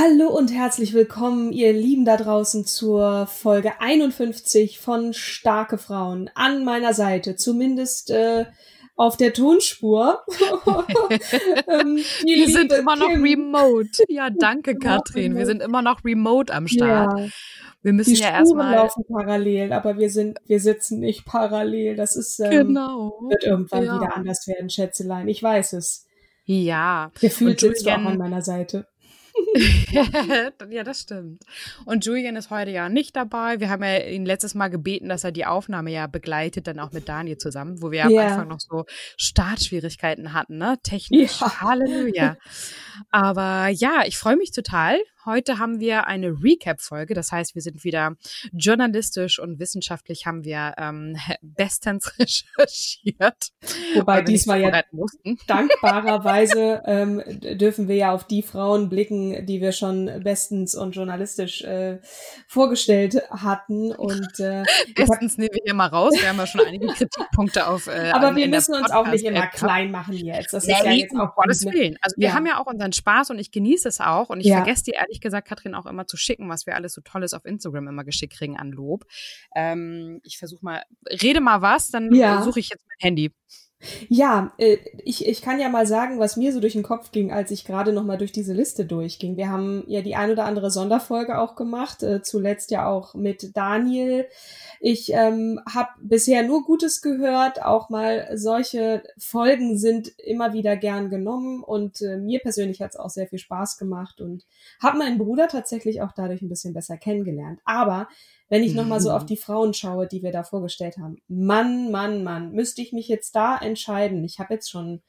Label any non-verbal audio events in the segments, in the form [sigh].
Hallo und herzlich willkommen, ihr Lieben da draußen, zur Folge 51 von Starke Frauen. An meiner Seite, zumindest äh, auf der Tonspur. [laughs] ähm, Wir sind immer noch Kim. remote. Ja, [laughs] danke, Katrin. Wir sind immer noch remote am Start. Ja. Wir müssen die ja erstmal. laufen parallel, aber wir sind, wir sitzen nicht parallel. Das ist ähm, genau. wird irgendwann ja. wieder anders werden, Schätzelein. Ich weiß es. Ja. Gefühlt sitzt du auch an meiner Seite. [laughs] ja, das stimmt. Und Julian ist heute ja nicht dabei. Wir haben ja ihn letztes Mal gebeten, dass er die Aufnahme ja begleitet, dann auch mit Daniel zusammen, wo wir ja. am Anfang noch so Startschwierigkeiten hatten, ne? Technisch. Ja. Halleluja. Aber ja, ich freue mich total. Heute haben wir eine Recap-Folge. Das heißt, wir sind wieder journalistisch und wissenschaftlich haben wir ähm, bestens [laughs] recherchiert. Wobei diesmal ja mussten. [laughs] dankbarerweise ähm, dürfen wir ja auf die Frauen blicken, die wir schon bestens und journalistisch äh, vorgestellt hatten. [laughs] Und äh, bestens nehmen wir hier mal raus. Wir haben ja schon einige Kritikpunkte auf. Äh, Aber wir müssen uns auch nicht immer klein machen jetzt. Das ist ja jetzt auch Gottes Willen. Also wir ja. haben ja auch unseren Spaß und ich genieße es auch und ich ja. vergesse dir ehrlich gesagt Katrin auch immer zu schicken, was wir alles so Tolles auf Instagram immer geschickt kriegen an Lob. Ähm, ich versuche mal, rede mal was, dann ja. suche ich jetzt mein Handy. Ja, äh, ich, ich kann ja mal sagen, was mir so durch den Kopf ging, als ich gerade noch mal durch diese Liste durchging. Wir haben ja die ein oder andere Sonderfolge auch gemacht, äh, zuletzt ja auch mit Daniel. Ich ähm, habe bisher nur Gutes gehört, auch mal solche Folgen sind immer wieder gern genommen und äh, mir persönlich hat es auch sehr viel Spaß gemacht und habe meinen Bruder tatsächlich auch dadurch ein bisschen besser kennengelernt. Aber wenn ich nochmal so auf die Frauen schaue, die wir da vorgestellt haben. Mann, Mann, Mann, müsste ich mich jetzt da entscheiden? Ich habe jetzt schon.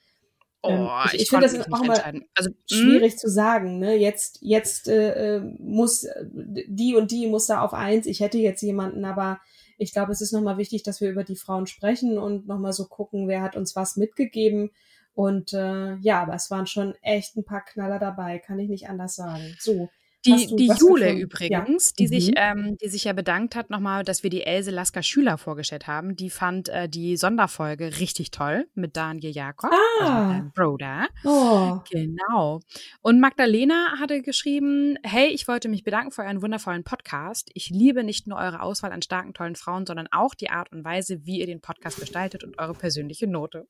Ähm, oh, ich, ich, ich finde das auch immer also, schwierig zu sagen. Ne? Jetzt, jetzt äh, äh muss die und die muss da auf eins. Ich hätte jetzt jemanden, aber ich glaube, es ist nochmal wichtig, dass wir über die Frauen sprechen und nochmal so gucken, wer hat uns was mitgegeben. Und äh, ja, aber es waren schon echt ein paar Knaller dabei, kann ich nicht anders sagen. So, die, die Jule übrigens, ja. die, mhm. sich, ähm, die sich ja bedankt hat nochmal, dass wir die Else Lasker Schüler vorgestellt haben, die fand äh, die Sonderfolge richtig toll mit Daniel Jakob, ah. also Broder. Oh. Genau. Und Magdalena hatte geschrieben, hey, ich wollte mich bedanken für euren wundervollen Podcast. Ich liebe nicht nur eure Auswahl an starken, tollen Frauen, sondern auch die Art und Weise, wie ihr den Podcast gestaltet und eure persönliche Note.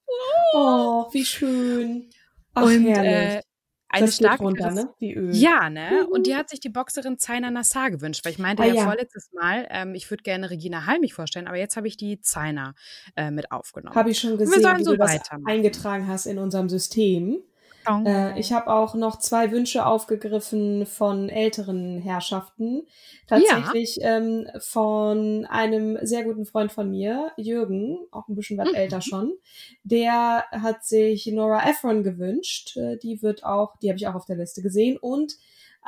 Oh, wie schön. Ach, und äh, eine das starke runter, ne? Wie Öl. Ja, ne? Und die hat sich die Boxerin Zaina Nassar gewünscht, weil ich meinte ah, ja, ja, vorletztes Mal, ähm, ich würde gerne Regina Halmich vorstellen, aber jetzt habe ich die Zaina äh, mit aufgenommen. Habe ich schon gesehen, wie so du das eingetragen hast in unserem System. Äh, ich habe auch noch zwei Wünsche aufgegriffen von älteren Herrschaften. Tatsächlich ja. ähm, von einem sehr guten Freund von mir, Jürgen, auch ein bisschen was mhm. älter schon. Der hat sich Nora Ephron gewünscht. Äh, die wird auch, die habe ich auch auf der Liste gesehen. Und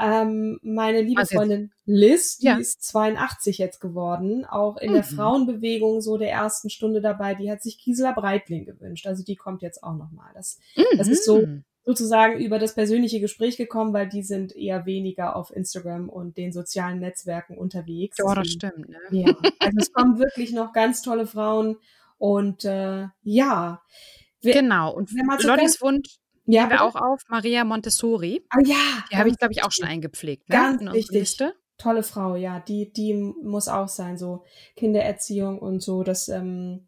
ähm, meine liebe also Freundin Liz, die ja. ist 82 jetzt geworden, auch in mhm. der Frauenbewegung so der ersten Stunde dabei, die hat sich Gisela Breitling gewünscht. Also die kommt jetzt auch nochmal. Das, mhm. das ist so mhm sozusagen über das persönliche Gespräch gekommen, weil die sind eher weniger auf Instagram und den sozialen Netzwerken unterwegs. Ja, das stimmt. Ne? Ja, also es kommen wirklich noch ganz tolle Frauen und äh, ja. Wir, genau, und Lottis Wunsch ja, wir auch auf Maria Montessori. Ah ja. Die habe ich, glaube ich, auch schon eingepflegt. Ne? Ganz wichtig. Liste. tolle Frau, ja, die, die muss auch sein, so Kindererziehung und so, das, ähm,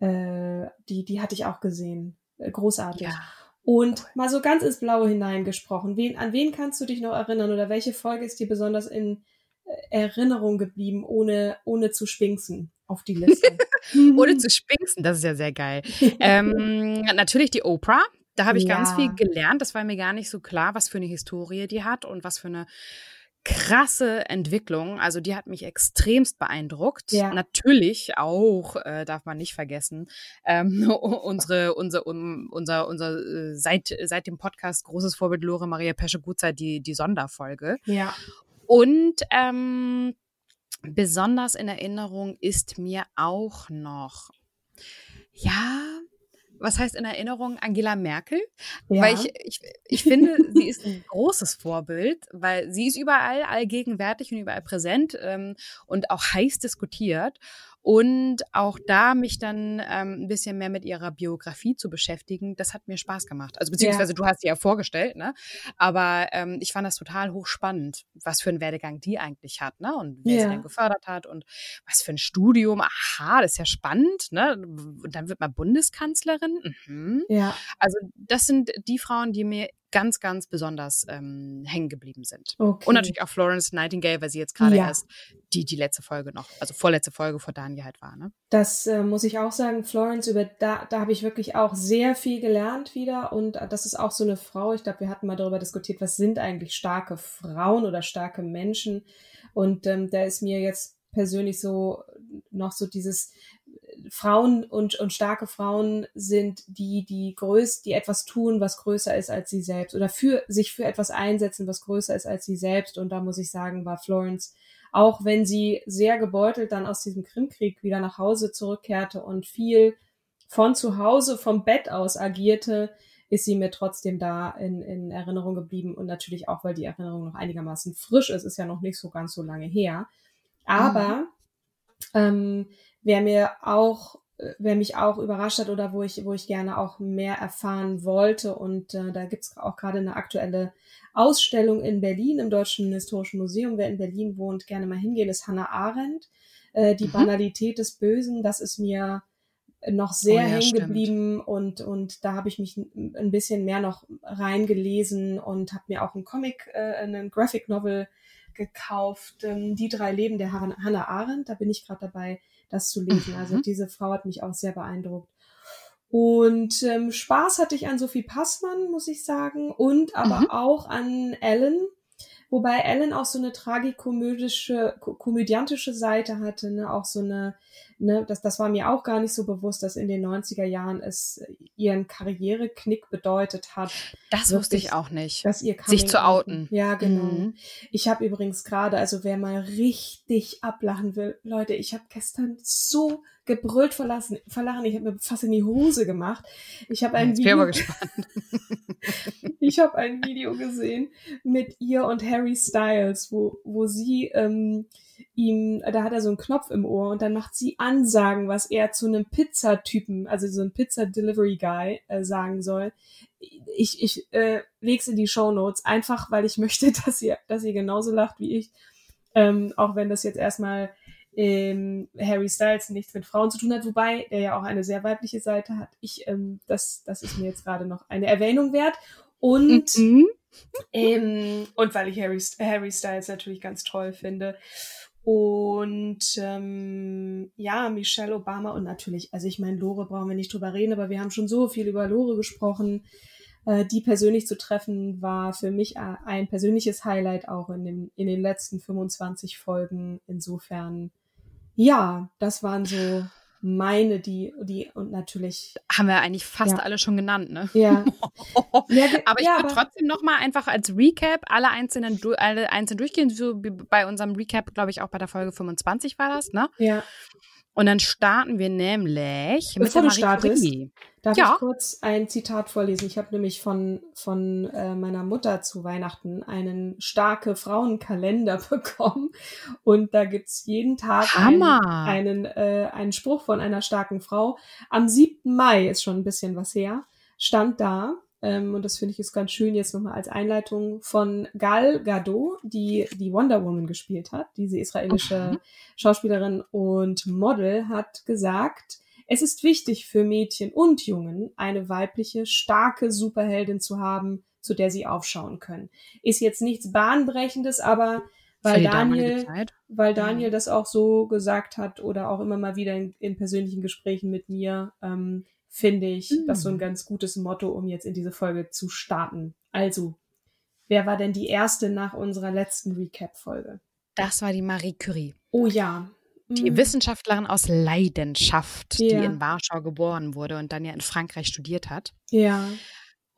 äh, die, die hatte ich auch gesehen. Äh, großartig. Ja. Und mal so ganz ins Blaue hineingesprochen. Wen, an wen kannst du dich noch erinnern oder welche Folge ist dir besonders in äh, Erinnerung geblieben, ohne, ohne zu spinksen auf die Liste? [laughs] ohne zu spinksen, das ist ja sehr geil. [laughs] ähm, natürlich die Oprah. Da habe ich ja. ganz viel gelernt. Das war mir gar nicht so klar, was für eine Historie die hat und was für eine krasse Entwicklung. Also die hat mich extremst beeindruckt. Ja. Natürlich auch, äh, darf man nicht vergessen, ähm, [laughs] unsere, unser, um, unser, unser äh, seit, seit dem Podcast großes Vorbild Lore Maria Pesche-Gutzeit, die, die Sonderfolge. Ja. Und ähm, besonders in Erinnerung ist mir auch noch, ja, was heißt in Erinnerung Angela Merkel? Ja. Weil ich, ich, ich finde, [laughs] sie ist ein großes Vorbild, weil sie ist überall allgegenwärtig und überall präsent ähm, und auch heiß diskutiert und auch da mich dann ähm, ein bisschen mehr mit ihrer Biografie zu beschäftigen, das hat mir Spaß gemacht. Also beziehungsweise ja. du hast sie ja vorgestellt, ne? Aber ähm, ich fand das total hochspannend, was für einen Werdegang die eigentlich hat, ne? Und wer ja. sie denn gefördert hat und was für ein Studium. Aha, das ist ja spannend, ne? Und dann wird man Bundeskanzlerin. Mhm. Ja. Also das sind die Frauen, die mir ganz, ganz besonders ähm, hängen geblieben sind. Okay. Und natürlich auch Florence Nightingale, weil sie jetzt gerade ja. erst die, die letzte Folge noch, also vorletzte Folge vor Daniel halt war. Ne? Das äh, muss ich auch sagen, Florence, über da, da habe ich wirklich auch sehr viel gelernt wieder. Und das ist auch so eine Frau, ich glaube, wir hatten mal darüber diskutiert, was sind eigentlich starke Frauen oder starke Menschen. Und ähm, da ist mir jetzt persönlich so noch so dieses Frauen und, und starke Frauen sind die, die größt, die etwas tun, was größer ist als sie selbst oder für sich für etwas einsetzen, was größer ist als sie selbst. Und da muss ich sagen, war Florence, auch wenn sie sehr gebeutelt dann aus diesem Krimkrieg wieder nach Hause zurückkehrte und viel von zu Hause, vom Bett aus agierte, ist sie mir trotzdem da in, in Erinnerung geblieben und natürlich auch, weil die Erinnerung noch einigermaßen frisch ist, ist ja noch nicht so ganz so lange her. Aber mhm. ähm, wer mir auch, äh, wer mich auch überrascht hat oder wo ich, wo ich gerne auch mehr erfahren wollte. Und äh, da gibt's auch gerade eine aktuelle Ausstellung in Berlin im Deutschen Historischen Museum. Wer in Berlin wohnt, gerne mal hingehen, ist Hannah Arendt. Äh, die mhm. Banalität des Bösen, das ist mir noch sehr oh ja, hängen geblieben und und da habe ich mich ein bisschen mehr noch reingelesen und habe mir auch einen Comic, äh, einen Graphic Novel gekauft, ähm, die drei Leben der Hannah Arendt. Da bin ich gerade dabei, das zu lesen. Also mhm. diese Frau hat mich auch sehr beeindruckt. Und ähm, Spaß hatte ich an Sophie Passmann, muss ich sagen, und aber mhm. auch an Ellen, wobei Ellen auch so eine tragikomödische, komödiantische Seite hatte, ne? auch so eine ne, das, das war mir auch gar nicht so bewusst, dass in den 90er Jahren es ihren Karriereknick bedeutet hat. Das wusste ich auch nicht. Dass ihr Sich zu outen. Ja, genau. Mhm. Ich habe übrigens gerade, also wer mal richtig ablachen will, Leute, ich habe gestern so gebrüllt verlassen, verlachen. Ich habe mir fast in die Hose gemacht. Ich habe ein Video. [laughs] ich habe ein Video gesehen mit ihr und Harry Styles, wo wo sie ähm, ihm, da hat er so einen Knopf im Ohr und dann macht sie Ansagen, was er zu einem Pizzatypen, also so ein Pizza Delivery Guy äh, sagen soll. Ich, ich äh, leg's in die Show Notes, einfach weil ich möchte, [laughs] dass ihr, dass ihr genauso lacht wie ich. Ähm, auch wenn das jetzt erstmal ähm, Harry Styles nichts mit Frauen zu tun hat, wobei er ja auch eine sehr weibliche Seite hat. Ich, ähm, das, das ist mir jetzt gerade noch eine Erwähnung wert. Und, mhm. ähm, und weil ich Harry, Harry Styles natürlich ganz toll finde. Und ähm, ja, Michelle Obama und natürlich, also ich meine, Lore brauchen wir nicht drüber reden, aber wir haben schon so viel über Lore gesprochen. Äh, die persönlich zu treffen, war für mich ein persönliches Highlight auch in, dem, in den letzten 25 Folgen. Insofern, ja, das waren so meine, die, die und natürlich. Haben wir eigentlich fast ja. alle schon genannt, ne? Ja. [laughs] ja aber ich ja, würde trotzdem nochmal einfach als Recap alle einzelnen, alle einzeln durchgehen, so wie bei unserem Recap, glaube ich, auch bei der Folge 25 war das, ne? Ja. Und dann starten wir nämlich Bevor mit der Marie startest, Curie. Darf ja. ich kurz ein Zitat vorlesen? Ich habe nämlich von, von äh, meiner Mutter zu Weihnachten einen starke Frauenkalender [laughs] bekommen. Und da gibt's jeden Tag einen, einen, äh, einen Spruch von einer starken Frau. Am 7. Mai ist schon ein bisschen was her, stand da, ähm, und das finde ich ist ganz schön jetzt nochmal als Einleitung von Gal Gadot, die die Wonder Woman gespielt hat, diese israelische okay. Schauspielerin und Model, hat gesagt, es ist wichtig für Mädchen und Jungen, eine weibliche, starke Superheldin zu haben, zu der sie aufschauen können. Ist jetzt nichts Bahnbrechendes, aber weil Daniel, weil Daniel das auch so gesagt hat oder auch immer mal wieder in, in persönlichen Gesprächen mit mir, ähm, finde ich mhm. das so ein mm. ganz gutes Motto, um jetzt in diese Folge zu starten. Also, wer war denn die erste nach unserer letzten Recap-Folge? Das war die Marie Curie. Oh ja. Die mhm. Wissenschaftlerin aus Leidenschaft, ja. die in Warschau geboren wurde und dann ja in Frankreich studiert hat. Ja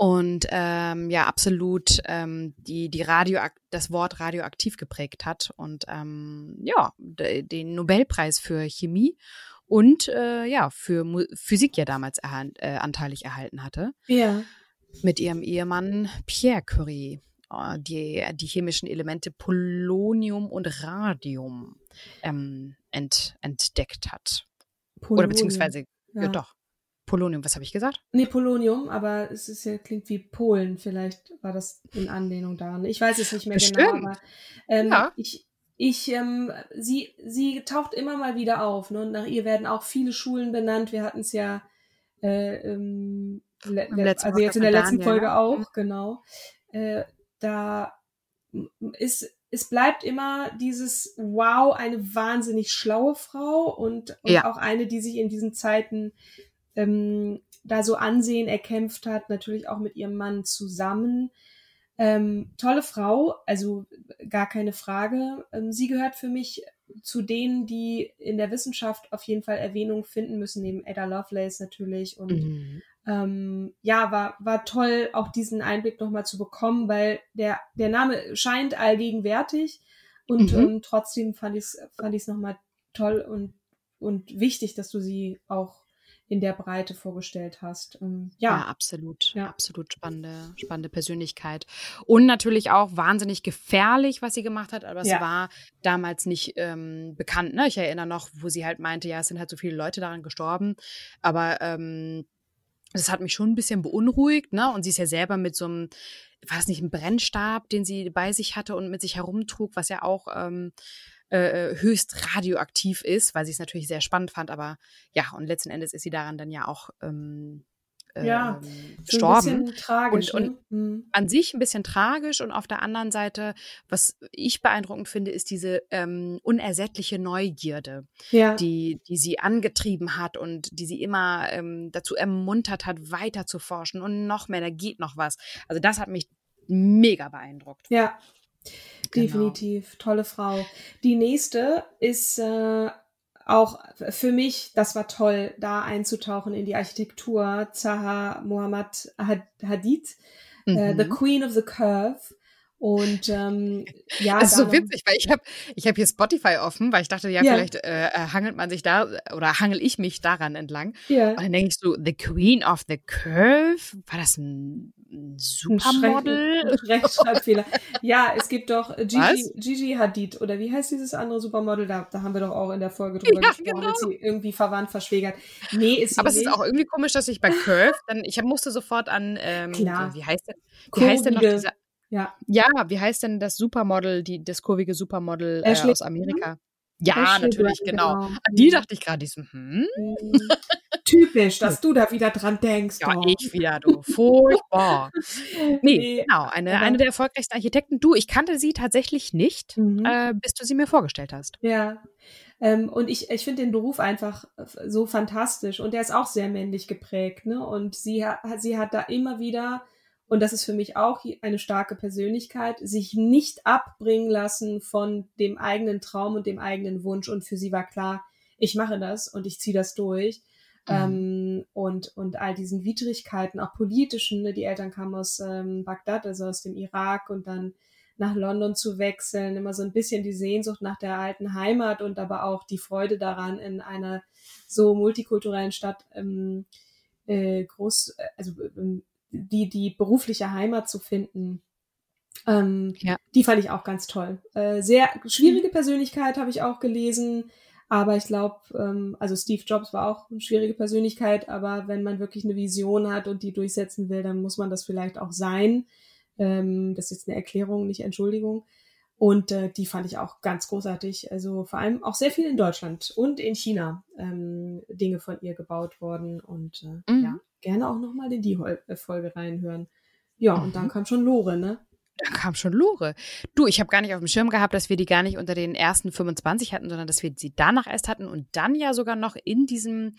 und ähm, ja absolut ähm, die die Radio das Wort radioaktiv geprägt hat und ähm, ja den Nobelpreis für Chemie und äh, ja für Mu Physik ja damals erha äh, anteilig erhalten hatte. Ja. Mit ihrem Ehemann Pierre Curie, äh, die die chemischen Elemente Polonium und Radium ähm, ent entdeckt hat. Polonium. Oder beziehungsweise ja. ja doch Polonium, was habe ich gesagt? Nee, Polonium, aber es ist ja, klingt wie Polen. Vielleicht war das in Anlehnung daran. Ich weiß es nicht mehr Bestimmt. genau, aber ähm, ja. ich, ich, ähm, sie, sie taucht immer mal wieder auf. Ne? Und nach ihr werden auch viele Schulen benannt. Wir hatten es ja äh, ähm, also jetzt in der letzten Daniel, Folge ne? auch, mhm. genau. Äh, da ist es bleibt immer dieses Wow, eine wahnsinnig schlaue Frau und, und ja. auch eine, die sich in diesen Zeiten ähm, da so Ansehen erkämpft hat, natürlich auch mit ihrem Mann zusammen. Ähm, tolle Frau, also gar keine Frage. Ähm, sie gehört für mich zu denen, die in der Wissenschaft auf jeden Fall Erwähnung finden müssen, neben Ada Lovelace natürlich. Und mhm. ähm, ja, war, war toll, auch diesen Einblick nochmal zu bekommen, weil der, der Name scheint allgegenwärtig und mhm. ähm, trotzdem fand ich es fand ich's nochmal toll und, und wichtig, dass du sie auch in der Breite vorgestellt hast. Ähm, ja. ja, absolut. Ja. Absolut spannende, spannende Persönlichkeit. Und natürlich auch wahnsinnig gefährlich, was sie gemacht hat, aber es ja. war damals nicht ähm, bekannt. Ne? Ich erinnere noch, wo sie halt meinte, ja, es sind halt so viele Leute daran gestorben. Aber ähm, das hat mich schon ein bisschen beunruhigt, ne? Und sie ist ja selber mit so einem, war das nicht ein Brennstab, den sie bei sich hatte und mit sich herumtrug, was ja auch ähm, äh, äh, höchst radioaktiv ist, weil sie es natürlich sehr spannend fand. Aber ja, und letzten Endes ist sie daran dann ja auch ähm, ja, ähm, gestorben. Tragisch, und, und ne? Mhm. an sich ein bisschen tragisch. Und auf der anderen Seite, was ich beeindruckend finde, ist diese ähm, unersättliche Neugierde, ja. die, die sie angetrieben hat und die sie immer ähm, dazu ermuntert hat, weiter zu forschen und noch mehr, da geht noch was. Also das hat mich mega beeindruckt. Ja, Genau. Definitiv, tolle Frau. Die nächste ist äh, auch für mich, das war toll, da einzutauchen in die Architektur. Zaha Mohammad Hadid, mhm. äh, The. Queen of the Curve. Und ähm, [laughs] ja, das ist so witzig, weil ich habe ich hab hier Spotify offen, weil ich dachte, ja, ja. vielleicht äh, äh, hangelt man sich da oder hangel ich mich daran entlang. Ja. Und dann denkst du, The Queen of the Curve, war das ein Supermodel? [laughs] Rechtschreibfehler. ja, es gibt doch Gigi, Gigi, Hadid oder wie heißt dieses andere Supermodel? Da, da haben wir doch auch in der Folge drüber ja, gesprochen, genau. sie irgendwie verwandt, verschwägert. Nee, ist Aber es nicht. ist auch irgendwie komisch, dass ich bei Curve dann, ich musste sofort an, ähm, Klar. wie heißt denn, wie heißt denn noch dieser ja. Ja, wie heißt denn das Supermodel, die, das kurvige Supermodel äh, aus Amerika? Ja, natürlich, genau. genau. An die dachte ich gerade, hm? Mhm. Typisch, dass du da wieder dran denkst. Ja, doch. ich wieder, du. Furchtbar. [laughs] nee, nee, genau. Eine, eine der erfolgreichsten Architekten. Du, ich kannte sie tatsächlich nicht, mhm. äh, bis du sie mir vorgestellt hast. Ja. Ähm, und ich, ich finde den Beruf einfach so fantastisch. Und der ist auch sehr männlich geprägt. Ne? Und sie hat, sie hat da immer wieder und das ist für mich auch eine starke Persönlichkeit, sich nicht abbringen lassen von dem eigenen Traum und dem eigenen Wunsch. Und für sie war klar, ich mache das und ich ziehe das durch. Mhm. Ähm, und, und all diesen Widrigkeiten, auch politischen, ne? die Eltern kamen aus ähm, Bagdad, also aus dem Irak und dann nach London zu wechseln, immer so ein bisschen die Sehnsucht nach der alten Heimat und aber auch die Freude daran, in einer so multikulturellen Stadt ähm, äh, groß, äh, also ähm, die, die berufliche Heimat zu finden. Ähm, ja. Die fand ich auch ganz toll. Äh, sehr schwierige Persönlichkeit habe ich auch gelesen, Aber ich glaube, ähm, also Steve Jobs war auch eine schwierige Persönlichkeit, aber wenn man wirklich eine Vision hat und die durchsetzen will, dann muss man das vielleicht auch sein. Ähm, das ist jetzt eine Erklärung, nicht Entschuldigung. Und äh, die fand ich auch ganz großartig. Also vor allem auch sehr viel in Deutschland und in China ähm, Dinge von ihr gebaut worden. Und äh, mhm. ja, gerne auch nochmal in die äh, Folge reinhören. Ja, mhm. und dann mhm. kam schon Lore, ne? Da kam schon Lore. Du, ich habe gar nicht auf dem Schirm gehabt, dass wir die gar nicht unter den ersten 25 hatten, sondern dass wir sie danach erst hatten und dann ja sogar noch in diesem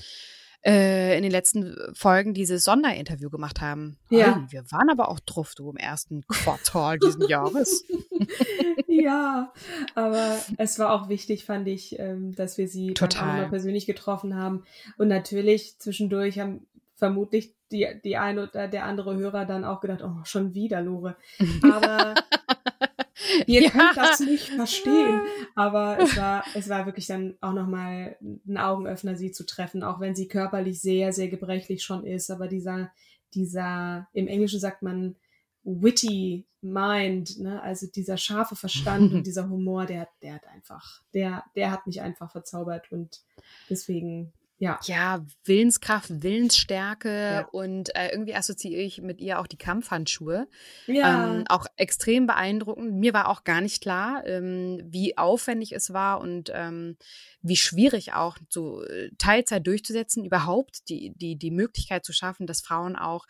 äh, in den letzten Folgen dieses Sonderinterview gemacht haben. Ja. Hey, wir waren aber auch drauf, du, im ersten Quartal diesen Jahres. [laughs] ja, aber es war auch wichtig, fand ich, ähm, dass wir sie Total. persönlich getroffen haben. Und natürlich zwischendurch haben vermutlich die, die eine oder der andere Hörer dann auch gedacht, oh, schon wieder Lore. [laughs] Aber ihr ja. könnt das nicht verstehen. Aber es war, es war wirklich dann auch nochmal ein Augenöffner, sie zu treffen, auch wenn sie körperlich sehr, sehr gebrechlich schon ist. Aber dieser, dieser, im Englischen sagt man witty mind, ne? also dieser scharfe Verstand und [laughs] dieser Humor, der, der hat einfach, der, der hat mich einfach verzaubert und deswegen ja. Ja, Willenskraft, Willensstärke ja. und äh, irgendwie assoziiere ich mit ihr auch die Kampfhandschuhe. Ja. Ähm, auch extrem beeindruckend. Mir war auch gar nicht klar, ähm, wie aufwendig es war und ähm, wie schwierig auch so äh, Teilzeit durchzusetzen, überhaupt die, die, die Möglichkeit zu schaffen, dass Frauen auch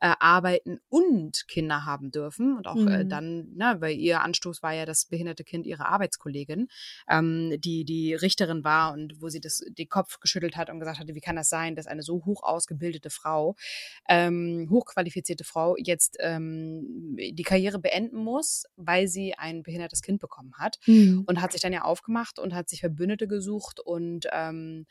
äh, arbeiten und Kinder haben dürfen. Und auch äh, mhm. äh, dann, ne, weil ihr Anstoß war ja das behinderte Kind ihrer Arbeitskollegin, ähm, die die Richterin war und wo sie das, den Kopf geschüttelt hat und gesagt hatte, wie kann das sein, dass eine so hoch ausgebildete Frau, ähm, hochqualifizierte Frau jetzt ähm, die Karriere beenden muss, weil sie ein behindertes Kind bekommen hat. Mhm. Und hat sich dann ja aufgemacht und hat sich Verbündete gesucht gesucht und ähm,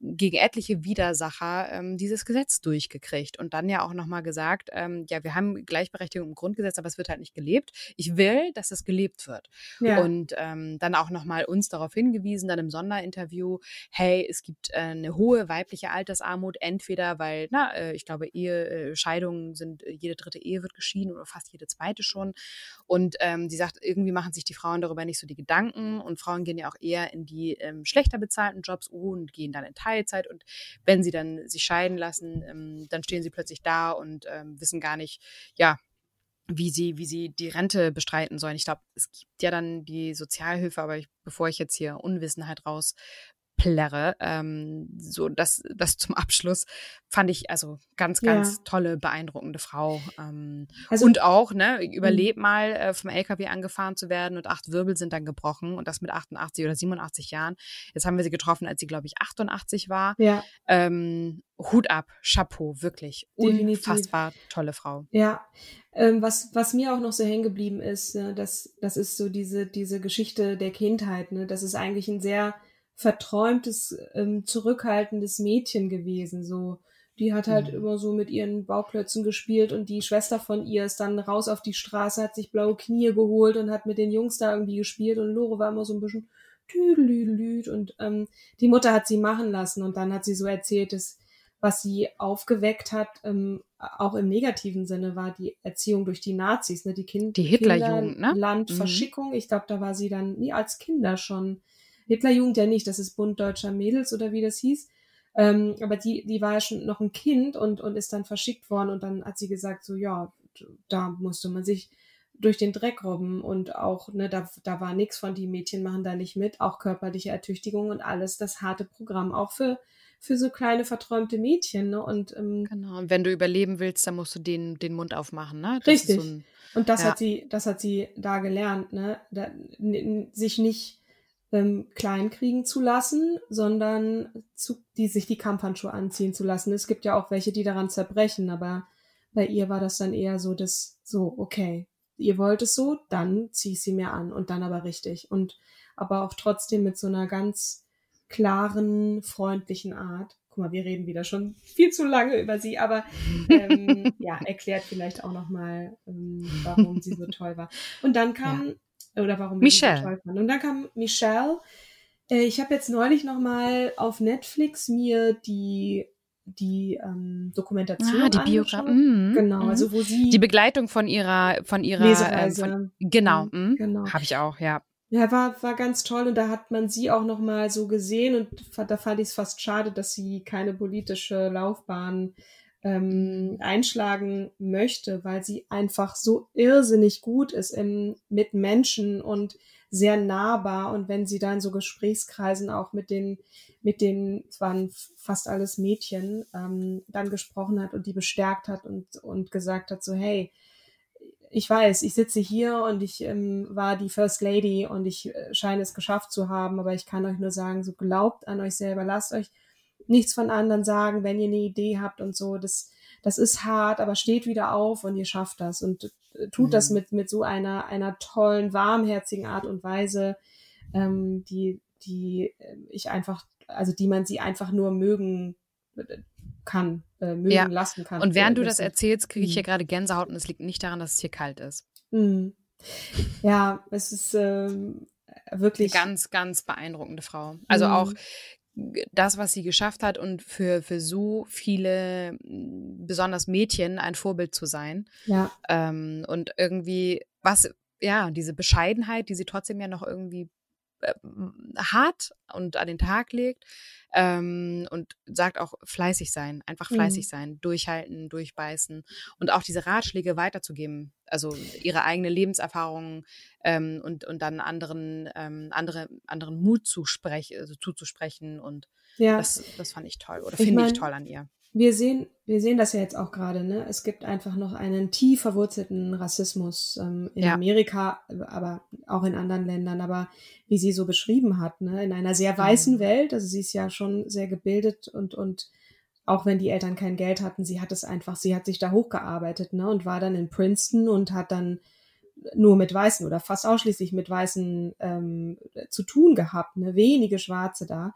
gegen etliche Widersacher ähm, dieses Gesetz durchgekriegt und dann ja auch nochmal gesagt, ähm, ja, wir haben Gleichberechtigung im Grundgesetz, aber es wird halt nicht gelebt. Ich will, dass es gelebt wird. Ja. Und ähm, dann auch nochmal uns darauf hingewiesen, dann im Sonderinterview, hey, es gibt äh, eine hohe weibliche Altersarmut, entweder weil, na, äh, ich glaube, Ehe, äh, Scheidungen sind, äh, jede dritte Ehe wird geschieden oder fast jede zweite schon. Und ähm, sie sagt, irgendwie machen sich die Frauen darüber nicht so die Gedanken und Frauen gehen ja auch eher in die ähm, schlechter bezahlten Jobs und gehen dann in Teil Teilzeit und wenn sie dann sich scheiden lassen, ähm, dann stehen sie plötzlich da und ähm, wissen gar nicht, ja, wie sie, wie sie die Rente bestreiten sollen. Ich glaube, es gibt ja dann die Sozialhilfe, aber ich, bevor ich jetzt hier Unwissenheit raus plärre. Ähm, so, das, das zum Abschluss fand ich also ganz, ganz ja. tolle, beeindruckende Frau. Ähm, also, und auch, ne, überlebt mhm. mal äh, vom LKW angefahren zu werden und acht Wirbel sind dann gebrochen und das mit 88 oder 87 Jahren. Jetzt haben wir sie getroffen, als sie, glaube ich, 88 war. Ja. Ähm, Hut ab, Chapeau, wirklich. Definitiv. Unfassbar tolle Frau. Ja. Ähm, was, was mir auch noch so hängen geblieben ist, ne, das, das ist so diese, diese Geschichte der Kindheit, ne? Das ist eigentlich ein sehr verträumtes, ähm, zurückhaltendes Mädchen gewesen. So, die hat halt mhm. immer so mit ihren Bauklötzen gespielt und die Schwester von ihr ist dann raus auf die Straße, hat sich blaue Knie geholt und hat mit den Jungs da irgendwie gespielt und Lore war immer so ein bisschen tüdelüdelüd und ähm, die Mutter hat sie machen lassen und dann hat sie so erzählt, dass was sie aufgeweckt hat, ähm, auch im negativen Sinne war die Erziehung durch die Nazis, ne, die Kind die Hitlerjugend, ne? Landverschickung. Mhm. Ich glaube, da war sie dann nie als Kinder schon Hitlerjugend ja nicht, das ist Bund Deutscher Mädels oder wie das hieß. Ähm, aber die, die war ja schon noch ein Kind und, und ist dann verschickt worden und dann hat sie gesagt, so ja, da musste man sich durch den Dreck robben und auch, ne, da, da war nichts von die Mädchen machen da nicht mit, auch körperliche Ertüchtigung und alles, das harte Programm, auch für, für so kleine verträumte Mädchen, ne? Und ähm, genau, und wenn du überleben willst, dann musst du den, den Mund aufmachen, ne? Das richtig. So ein, und das ja. hat sie, das hat sie da gelernt, ne? Da, sich nicht ähm, klein kriegen zu lassen, sondern zu, die sich die Kampfhandschuhe anziehen zu lassen. Es gibt ja auch welche, die daran zerbrechen, aber bei ihr war das dann eher so, dass so, okay, ihr wollt es so, dann zieh ich sie mir an und dann aber richtig. Und aber auch trotzdem mit so einer ganz klaren, freundlichen Art. Guck mal, wir reden wieder schon viel zu lange über sie, aber ähm, [laughs] ja, erklärt vielleicht auch nochmal, ähm, warum sie so toll war. Und dann kam ja oder warum Michelle. ich so toll fand. Und dann kam Michelle. Äh, ich habe jetzt neulich noch mal auf Netflix mir die die ähm, Dokumentation ah, die Biografie mhm. genau also mhm. wo sie die Begleitung von ihrer von ihrer äh, von, genau mhm. genau habe ich auch ja Ja, war, war ganz toll und da hat man sie auch noch mal so gesehen und da fand ich es fast schade, dass sie keine politische Laufbahn ähm, einschlagen möchte, weil sie einfach so irrsinnig gut ist im, mit Menschen und sehr nahbar und wenn sie da in so Gesprächskreisen auch mit den, mit den, es waren fast alles Mädchen, ähm, dann gesprochen hat und die bestärkt hat und, und gesagt hat so, hey, ich weiß, ich sitze hier und ich ähm, war die First Lady und ich äh, scheine es geschafft zu haben, aber ich kann euch nur sagen, so glaubt an euch selber, lasst euch nichts von anderen sagen, wenn ihr eine Idee habt und so. Das, das ist hart, aber steht wieder auf und ihr schafft das und äh, tut mhm. das mit, mit so einer, einer tollen, warmherzigen Art und Weise, ähm, die, die äh, ich einfach, also die man sie einfach nur mögen kann, äh, mögen ja. lassen kann. Und während du das erzählst, kriege ich hier mhm. gerade Gänsehaut und es liegt nicht daran, dass es hier kalt ist. Mhm. Ja, es ist ähm, wirklich. Eine ganz, ganz beeindruckende Frau. Also mhm. auch das, was sie geschafft hat und für, für so viele, besonders Mädchen, ein Vorbild zu sein. Ja. Ähm, und irgendwie, was, ja, diese Bescheidenheit, die sie trotzdem ja noch irgendwie hat und an den Tag legt, ähm, und sagt auch fleißig sein, einfach fleißig mhm. sein, durchhalten, durchbeißen und auch diese Ratschläge weiterzugeben, also ihre eigene Lebenserfahrung ähm, und, und dann anderen, ähm, andere, anderen Mut zu sprechen, also zuzusprechen und ja. das, das fand ich toll oder finde ich toll an ihr wir sehen, wir sehen das ja jetzt auch gerade, ne? Es gibt einfach noch einen tief verwurzelten Rassismus ähm, in ja. Amerika, aber auch in anderen Ländern. Aber wie sie so beschrieben hat, ne? In einer sehr weißen mhm. Welt, also sie ist ja schon sehr gebildet und, und auch wenn die Eltern kein Geld hatten, sie hat es einfach, sie hat sich da hochgearbeitet, ne? Und war dann in Princeton und hat dann nur mit Weißen oder fast ausschließlich mit Weißen ähm, zu tun gehabt, ne? Wenige Schwarze da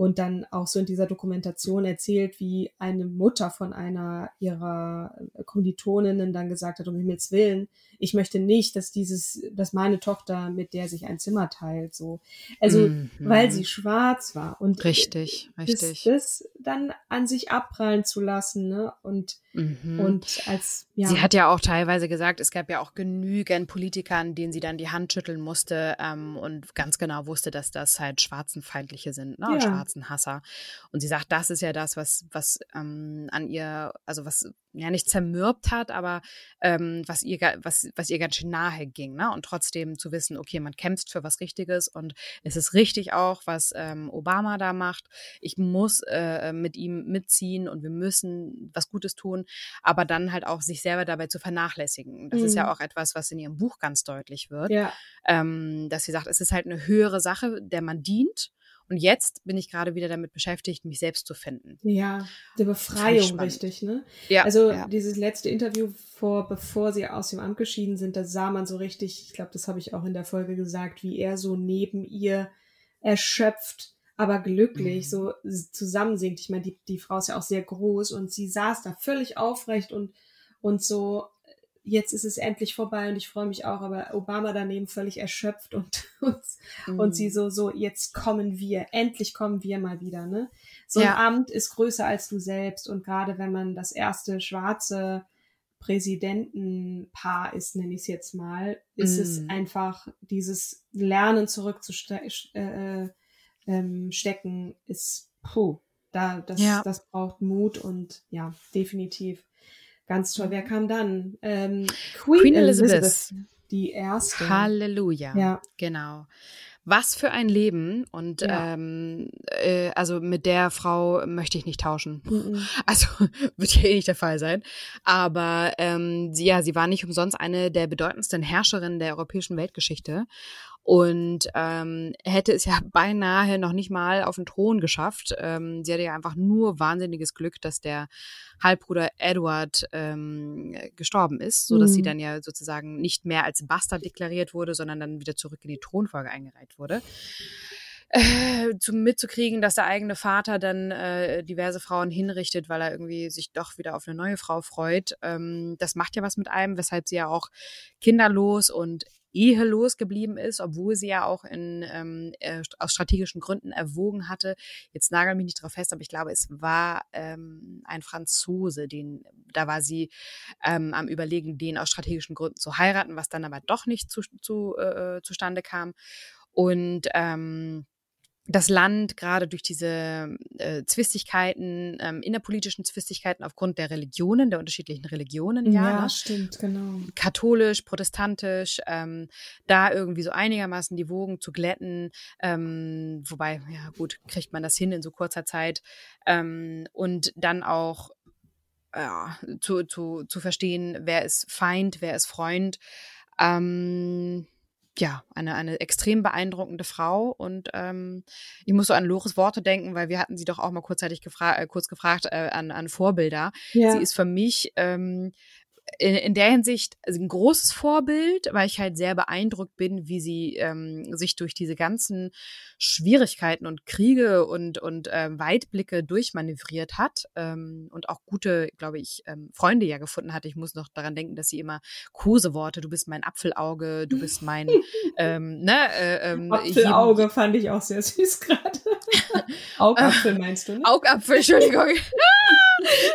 und dann auch so in dieser Dokumentation erzählt, wie eine Mutter von einer ihrer Kommilitoninnen dann gesagt hat, um Himmels Willen, ich möchte nicht, dass dieses, dass meine Tochter mit der sich ein Zimmer teilt, so. Also, mhm. weil sie schwarz war und richtig, richtig. Das, das dann an sich abprallen zu lassen, ne, und, mhm. und als, ja. Sie hat ja auch teilweise gesagt, es gab ja auch genügend Politikern, denen sie dann die Hand schütteln musste, ähm, und ganz genau wusste, dass das halt Schwarzenfeindliche sind, ne, ja. schwarzen Hasser. Und sie sagt, das ist ja das, was, was ähm, an ihr, also was ja nicht zermürbt hat, aber ähm, was ihr was was ihr ganz schön nahe ging, ne? Und trotzdem zu wissen, okay, man kämpft für was Richtiges und es ist richtig auch, was ähm, Obama da macht. Ich muss äh, mit ihm mitziehen und wir müssen was Gutes tun, aber dann halt auch sich selber dabei zu vernachlässigen. Das mhm. ist ja mhm. auch etwas, was in ihrem Buch ganz deutlich wird, ja. ähm, dass sie sagt, es ist halt eine höhere Sache, der man dient und jetzt bin ich gerade wieder damit beschäftigt, mich selbst zu finden. Ja, die Befreiung, richtig, ne? Ja. Also ja. dieses letzte Interview vor, bevor sie aus dem Amt geschieden sind, da sah man so richtig, ich glaube, das habe ich auch in der Folge gesagt, wie er so neben ihr erschöpft, aber glücklich mhm. so zusammensinkt. Ich meine, die, die Frau ist ja auch sehr groß und sie saß da völlig aufrecht und, und so jetzt ist es endlich vorbei und ich freue mich auch, aber Obama daneben völlig erschöpft und, [laughs] und, mhm. und sie so, so, jetzt kommen wir, endlich kommen wir mal wieder, ne? So ja. ein Amt ist größer als du selbst und gerade wenn man das erste schwarze Präsidentenpaar ist, nenne ich es jetzt mal, ist mhm. es einfach dieses Lernen zurückzustecken, äh, äh, ähm, stecken, ist, puh, da, das, ja. das braucht Mut und ja, definitiv. Ganz toll. Wer kam dann? Ähm, Queen, Queen Elizabeth, Elizabeth, die erste. Halleluja. Ja. Genau. Was für ein Leben und ja. ähm, äh, also mit der Frau möchte ich nicht tauschen. Mhm. [laughs] Also wird ja eh nicht der Fall sein. Aber ähm, sie, ja, sie war nicht umsonst eine der bedeutendsten Herrscherinnen der europäischen Weltgeschichte und ähm, hätte es ja [laughs] beinahe noch nicht mal auf den Thron geschafft. Ähm, sie hatte ja einfach nur wahnsinniges Glück, dass der Halbbruder Edward ähm, gestorben ist, so dass mhm. sie dann ja sozusagen nicht mehr als Bastard deklariert wurde, sondern dann wieder zurück in die Thronfolge eingereiht wurde. Äh, zu, mitzukriegen, dass der eigene Vater dann äh, diverse Frauen hinrichtet, weil er irgendwie sich doch wieder auf eine neue Frau freut. Ähm, das macht ja was mit einem, weshalb sie ja auch kinderlos und ehelos geblieben ist, obwohl sie ja auch in, ähm, äh, aus strategischen Gründen erwogen hatte. Jetzt nagel mich nicht drauf fest, aber ich glaube, es war ähm, ein Franzose, den, da war sie ähm, am Überlegen, den aus strategischen Gründen zu heiraten, was dann aber doch nicht zu, zu, äh, zustande kam. Und ähm, das Land gerade durch diese äh, Zwistigkeiten, ähm, innerpolitischen Zwistigkeiten aufgrund der Religionen, der unterschiedlichen Religionen, ja. Ja, ne? stimmt, genau. Katholisch, protestantisch, ähm, da irgendwie so einigermaßen die Wogen zu glätten, ähm, wobei, ja gut, kriegt man das hin in so kurzer Zeit ähm, und dann auch ja, zu, zu, zu verstehen, wer ist Feind, wer ist Freund. Ähm, ja, eine, eine extrem beeindruckende Frau. Und ähm, ich muss so an Lores Worte denken, weil wir hatten sie doch auch mal kurzzeitig gefra äh, kurz gefragt äh, an, an Vorbilder. Ja. Sie ist für mich ähm, in, in der Hinsicht also ein großes Vorbild, weil ich halt sehr beeindruckt bin, wie sie ähm, sich durch diese ganzen Schwierigkeiten und Kriege und, und ähm, Weitblicke durchmanövriert hat ähm, und auch gute, glaube ich, ähm, Freunde ja gefunden hat. Ich muss noch daran denken, dass sie immer Koseworte, du bist mein Apfelauge, du bist mein, [laughs] ähm, ne, äh, ähm, Apfelauge fand ich auch sehr süß gerade. [laughs] Augapfel meinst du? Ne? Augapfel, Entschuldigung. [laughs]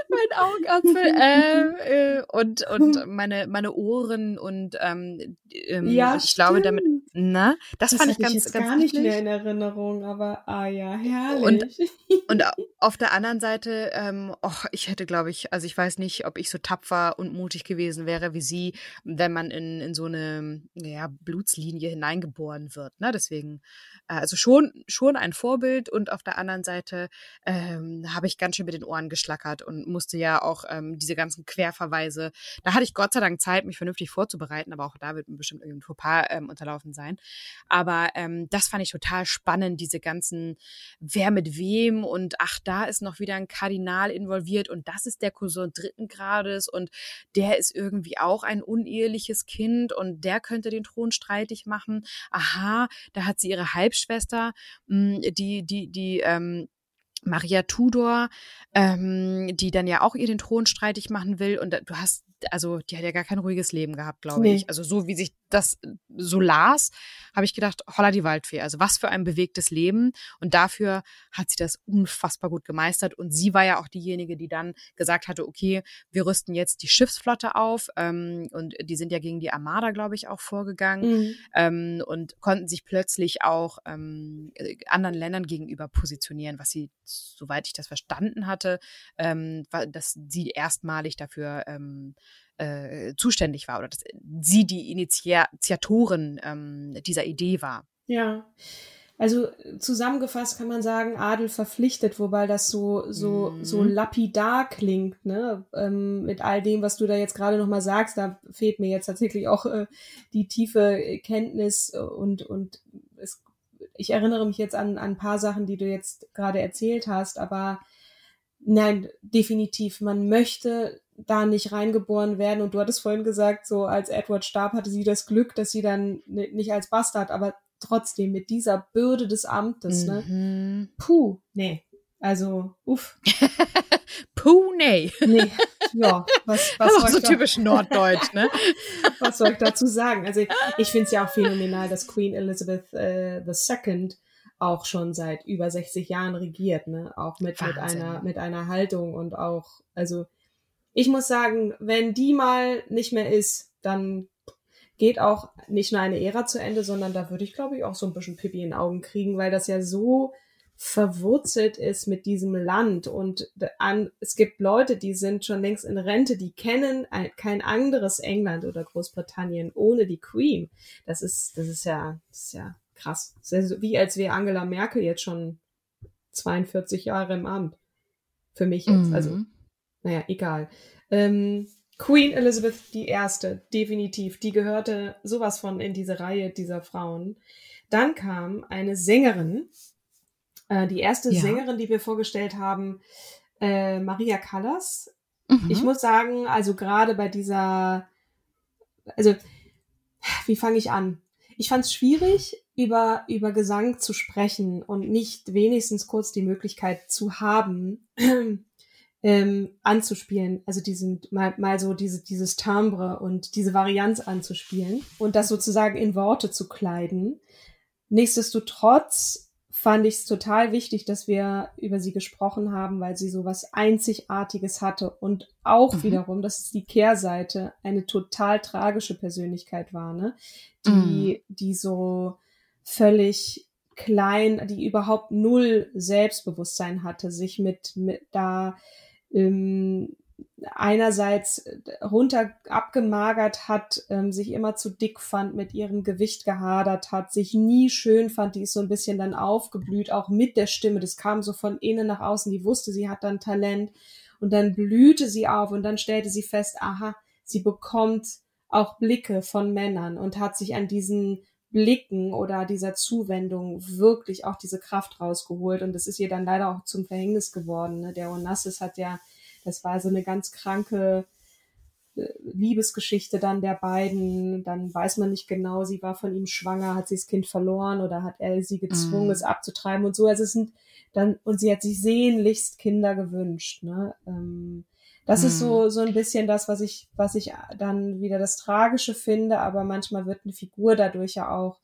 mein Augapfel [laughs] ähm, äh, und und [laughs] meine meine Ohren und ähm, ähm, ja, ich glaube damit na das, das fand ich ganz ich jetzt ganz gar nicht mehr in Erinnerung aber ah ja herrlich. und, und [laughs] auf der anderen Seite ähm, och, ich hätte glaube ich also ich weiß nicht ob ich so tapfer und mutig gewesen wäre wie sie wenn man in in so eine ja Blutslinie hineingeboren wird ne? Deswegen äh, also schon schon ein Vorbild und auf der anderen Seite ähm, habe ich ganz schön mit den Ohren geschlackert und musste ja auch ähm, diese ganzen Querverweise, da hatte ich Gott sei Dank Zeit, mich vernünftig vorzubereiten, aber auch da wird mir bestimmt irgendwie ein Fauxpas ähm, unterlaufen sein. Aber ähm, das fand ich total spannend, diese ganzen, wer mit wem und ach, da ist noch wieder ein Kardinal involviert und das ist der Cousin dritten Grades und der ist irgendwie auch ein uneheliches Kind und der könnte den Thron streitig machen. Aha, da hat sie ihre Halbschwester, hm, die, die, die, ähm, Maria Tudor, ähm, die dann ja auch ihr den Thron streitig machen will. Und du hast also die hat ja gar kein ruhiges Leben gehabt, glaube nee. ich. Also so wie sich das so las, habe ich gedacht, holla die Waldfee. Also was für ein bewegtes Leben. Und dafür hat sie das unfassbar gut gemeistert. Und sie war ja auch diejenige, die dann gesagt hatte, okay, wir rüsten jetzt die Schiffsflotte auf. Ähm, und die sind ja gegen die Armada, glaube ich, auch vorgegangen. Mhm. Ähm, und konnten sich plötzlich auch ähm, anderen Ländern gegenüber positionieren, was sie, soweit ich das verstanden hatte, ähm, dass sie erstmalig dafür ähm, äh, zuständig war oder dass sie die Initiatorin ähm, dieser Idee war. Ja. Also zusammengefasst kann man sagen, Adel verpflichtet, wobei das so so mhm. so lapidar klingt, ne? Ähm, mit all dem, was du da jetzt gerade noch mal sagst, da fehlt mir jetzt tatsächlich auch äh, die tiefe Kenntnis und und es, ich erinnere mich jetzt an, an ein paar Sachen, die du jetzt gerade erzählt hast, aber nein, definitiv, man möchte da nicht reingeboren werden. Und du hattest vorhin gesagt, so als Edward starb, hatte sie das Glück, dass sie dann nicht als Bastard, aber trotzdem mit dieser Bürde des Amtes, ne? mhm. ne? Puh, nee. Also, uff. [laughs] Puh, nee. Nee. Ja, was, [laughs] was das ist so typisch norddeutsch, ne? [laughs] was soll ich dazu sagen? Also, ich, finde es ja auch phänomenal, dass Queen Elizabeth äh, II auch schon seit über 60 Jahren regiert, ne? Auch mit, mit einer, mit einer Haltung und auch, also, ich muss sagen, wenn die mal nicht mehr ist, dann geht auch nicht nur eine Ära zu Ende, sondern da würde ich, glaube ich, auch so ein bisschen Pippi in den Augen kriegen, weil das ja so verwurzelt ist mit diesem Land und an, es gibt Leute, die sind schon längst in Rente, die kennen ein, kein anderes England oder Großbritannien ohne die Queen. Das ist, das ist ja, das ist ja krass. Ist wie als wäre Angela Merkel jetzt schon 42 Jahre im Amt. Für mich jetzt. Also mhm. Also naja, egal. Ähm, Queen Elizabeth I, definitiv, die gehörte sowas von in diese Reihe dieser Frauen. Dann kam eine Sängerin, äh, die erste ja. Sängerin, die wir vorgestellt haben, äh, Maria Callas. Mhm. Ich muss sagen, also gerade bei dieser, also wie fange ich an? Ich fand es schwierig, über, über Gesang zu sprechen und nicht wenigstens kurz die Möglichkeit zu haben, ähm, anzuspielen, also diesen mal, mal so diese, dieses Timbre und diese Varianz anzuspielen und das sozusagen in Worte zu kleiden. Nichtsdestotrotz fand ich es total wichtig, dass wir über sie gesprochen haben, weil sie so was Einzigartiges hatte und auch mhm. wiederum, das ist die Kehrseite, eine total tragische Persönlichkeit war, ne? Die, mhm. die so völlig klein, die überhaupt null Selbstbewusstsein hatte, sich mit, mit da ähm, einerseits runter abgemagert hat, ähm, sich immer zu dick fand, mit ihrem Gewicht gehadert hat, sich nie schön fand, die ist so ein bisschen dann aufgeblüht, auch mit der Stimme. Das kam so von innen nach außen, die wusste, sie hat dann Talent und dann blühte sie auf und dann stellte sie fest, aha, sie bekommt auch Blicke von Männern und hat sich an diesen Blicken oder dieser Zuwendung wirklich auch diese Kraft rausgeholt. Und das ist ihr dann leider auch zum Verhängnis geworden. Ne? Der Onassis hat ja, das war so eine ganz kranke äh, Liebesgeschichte dann der beiden. Dann weiß man nicht genau, sie war von ihm schwanger, hat sie das Kind verloren oder hat er sie gezwungen, mm. es abzutreiben und so. Also es sind dann, und sie hat sich sehnlichst Kinder gewünscht. Ne? Ähm, das hm. ist so, hm. so ein bisschen das, was ich, was ich dann wieder das Tragische finde, aber manchmal wird eine Figur dadurch ja auch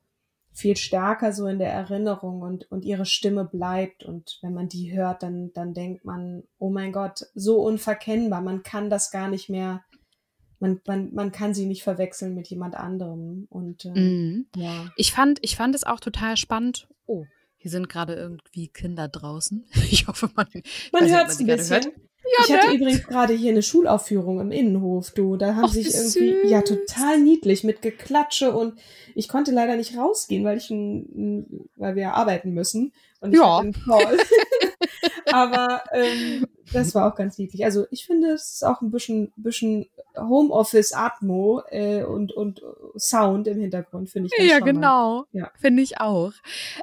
viel stärker so in der Erinnerung und, und ihre Stimme bleibt. Und wenn man die hört, dann, dann denkt man, oh mein Gott, so unverkennbar, man kann das gar nicht mehr, man, man, man kann sie nicht verwechseln mit jemand anderem. Und ähm, mhm. ja. Ich fand, ich fand es auch total spannend. Oh, hier sind gerade irgendwie Kinder draußen. [laughs] Ich hoffe, man, man hört es ein bisschen. Ja, ich hatte ne? übrigens gerade hier eine Schulaufführung im Innenhof, du. Da haben Och, sich irgendwie, süß. ja, total niedlich mit Geklatsche und ich konnte leider nicht rausgehen, weil ich, weil wir arbeiten müssen und ich ja. hatte einen Call. [laughs] Aber ähm, das war auch ganz niedlich. Also ich finde, es ist auch ein bisschen, bisschen Homeoffice-Atmo äh, und, und Sound im Hintergrund, finde ich. ja, genau. Ja. Finde ich auch.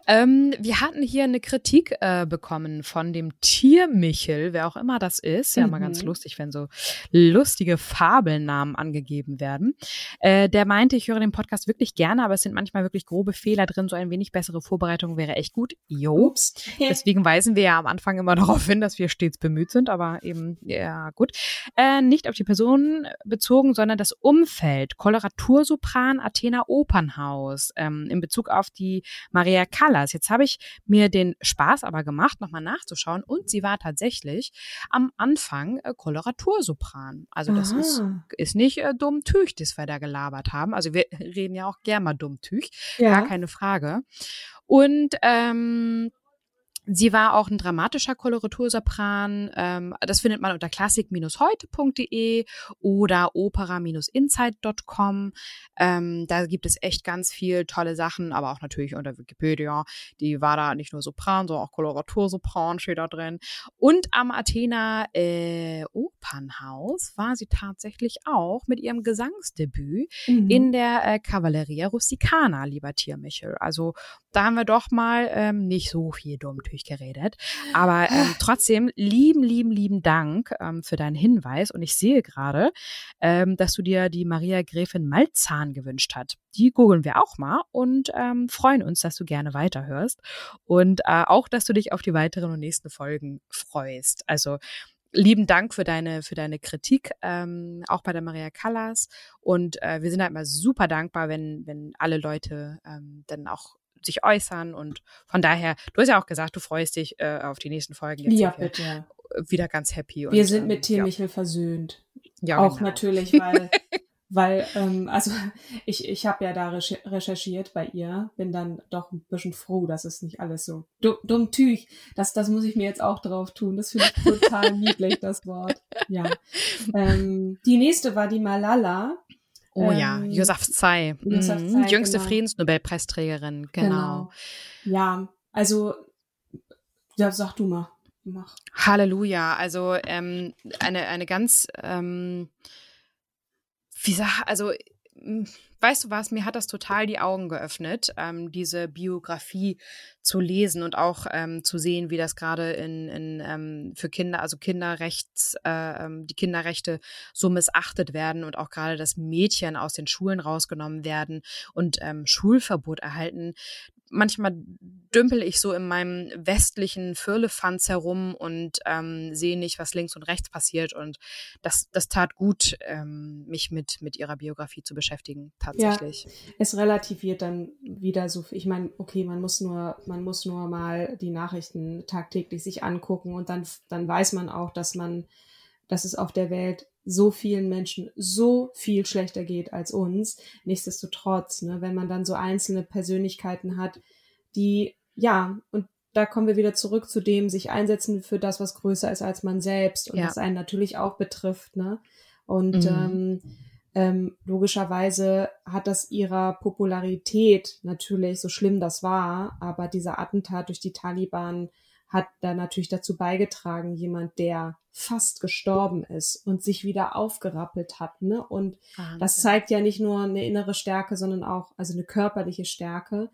Ähm, wir hatten hier eine Kritik äh, bekommen von dem Tiermichel, wer auch immer das ist. Ja, mhm. mal ganz mhm. lustig, wenn so lustige Fabelnamen angegeben werden. Äh, der meinte, ich höre den Podcast wirklich gerne, aber es sind manchmal wirklich grobe Fehler drin. So ein wenig bessere Vorbereitung wäre echt gut. Jo. [laughs] Deswegen weisen wir ja am Anfang immer [laughs] darauf hin, dass wir stets bemüht sind, aber eben, ja, gut. Äh, nicht auf die Person bezogen, sondern das Umfeld. Koloratursopran Athena Opernhaus ähm, in Bezug auf die Maria Callas. Jetzt habe ich mir den Spaß aber gemacht, nochmal nachzuschauen und sie war tatsächlich am Anfang äh, Koloratursopran. Also das ist, ist nicht äh, dummtüch, das wir da gelabert haben. Also wir [laughs] reden ja auch gerne mal dummtüch, ja. gar keine Frage. Und ähm, Sie war auch ein dramatischer Koloratursopran. Ähm, das findet man unter klassik-heute.de oder opera-insight.com. Ähm, da gibt es echt ganz viel tolle Sachen, aber auch natürlich unter Wikipedia. Die war da nicht nur Sopran, sondern auch Koloratursopran steht da drin. Und am Athena äh, Opernhaus war sie tatsächlich auch mit ihrem Gesangsdebüt mhm. in der äh, Cavalleria Rusticana, lieber Tiermichel. Also da haben wir doch mal ähm, nicht so viel Dummtüch geredet. Aber [laughs] ähm, trotzdem lieben, lieben, lieben Dank ähm, für deinen Hinweis. Und ich sehe gerade, ähm, dass du dir die Maria Gräfin Malzahn gewünscht hast. Die googeln wir auch mal und ähm, freuen uns, dass du gerne weiterhörst. Und äh, auch, dass du dich auf die weiteren und nächsten Folgen freust. Also lieben Dank für deine für deine Kritik, ähm, auch bei der Maria Callas. Und äh, wir sind halt immer super dankbar, wenn wenn alle Leute ähm, dann auch sich äußern und von daher, du hast ja auch gesagt, du freust dich äh, auf die nächsten Folgen. Jetzt ja, bitte. Wieder ganz happy. Wir und, sind mit Tim ja. Michel versöhnt. Ja, auch genau. natürlich, [laughs] weil, weil, ähm, also [laughs] ich, ich habe ja da recherchiert bei ihr, bin dann doch ein bisschen froh, dass es nicht alles so dumm tüch. Das, das muss ich mir jetzt auch drauf tun. Das finde ich total [laughs] niedlich, das Wort. Ja. Ähm, die nächste war die Malala. Oh ähm, ja, Josef Tsai. Josef mhm. Jüngste genau. Friedensnobelpreisträgerin, genau. genau. Ja, also, ja, sag du mal. Mach. Halleluja. Also ähm, eine, eine ganz, ähm, wie sag, also weißt du was, mir hat das total die Augen geöffnet, ähm, diese Biografie zu lesen und auch ähm, zu sehen, wie das gerade in, in ähm, für Kinder, also Kinderrechts, äh, ähm, die Kinderrechte so missachtet werden und auch gerade, dass Mädchen aus den Schulen rausgenommen werden und ähm, Schulverbot erhalten manchmal dümpel ich so in meinem westlichen Firlefanz herum und ähm, sehe nicht, was links und rechts passiert. Und das, das tat gut, ähm, mich mit, mit ihrer Biografie zu beschäftigen, tatsächlich. Ja, es relativiert dann wieder so, ich meine, okay, man muss nur, man muss nur mal die Nachrichten tagtäglich sich angucken und dann, dann weiß man auch, dass man, dass es auf der Welt so vielen Menschen so viel schlechter geht als uns. Nichtsdestotrotz, ne, wenn man dann so einzelne Persönlichkeiten hat, die, ja, und da kommen wir wieder zurück zu dem, sich einsetzen für das, was größer ist als man selbst und ja. das einen natürlich auch betrifft, ne? Und mhm. ähm, ähm, logischerweise hat das ihrer Popularität natürlich, so schlimm das war, aber dieser Attentat durch die Taliban hat da natürlich dazu beigetragen, jemand, der fast gestorben ist und sich wieder aufgerappelt hat. Ne? Und Wahnsinn. das zeigt ja nicht nur eine innere Stärke, sondern auch also eine körperliche Stärke.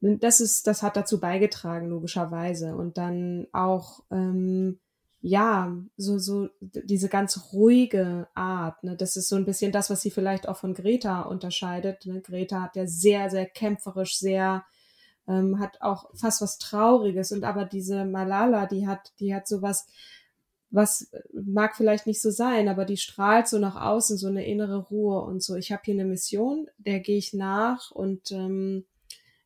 Das ist, das hat dazu beigetragen, logischerweise. Und dann auch, ähm, ja, so, so diese ganz ruhige Art. Ne? Das ist so ein bisschen das, was sie vielleicht auch von Greta unterscheidet. Ne? Greta hat ja sehr, sehr kämpferisch, sehr ähm, hat auch fast was Trauriges. Und aber diese Malala, die hat, die hat sowas, was mag vielleicht nicht so sein, aber die strahlt so nach außen so eine innere Ruhe und so. Ich habe hier eine Mission, der gehe ich nach und ähm,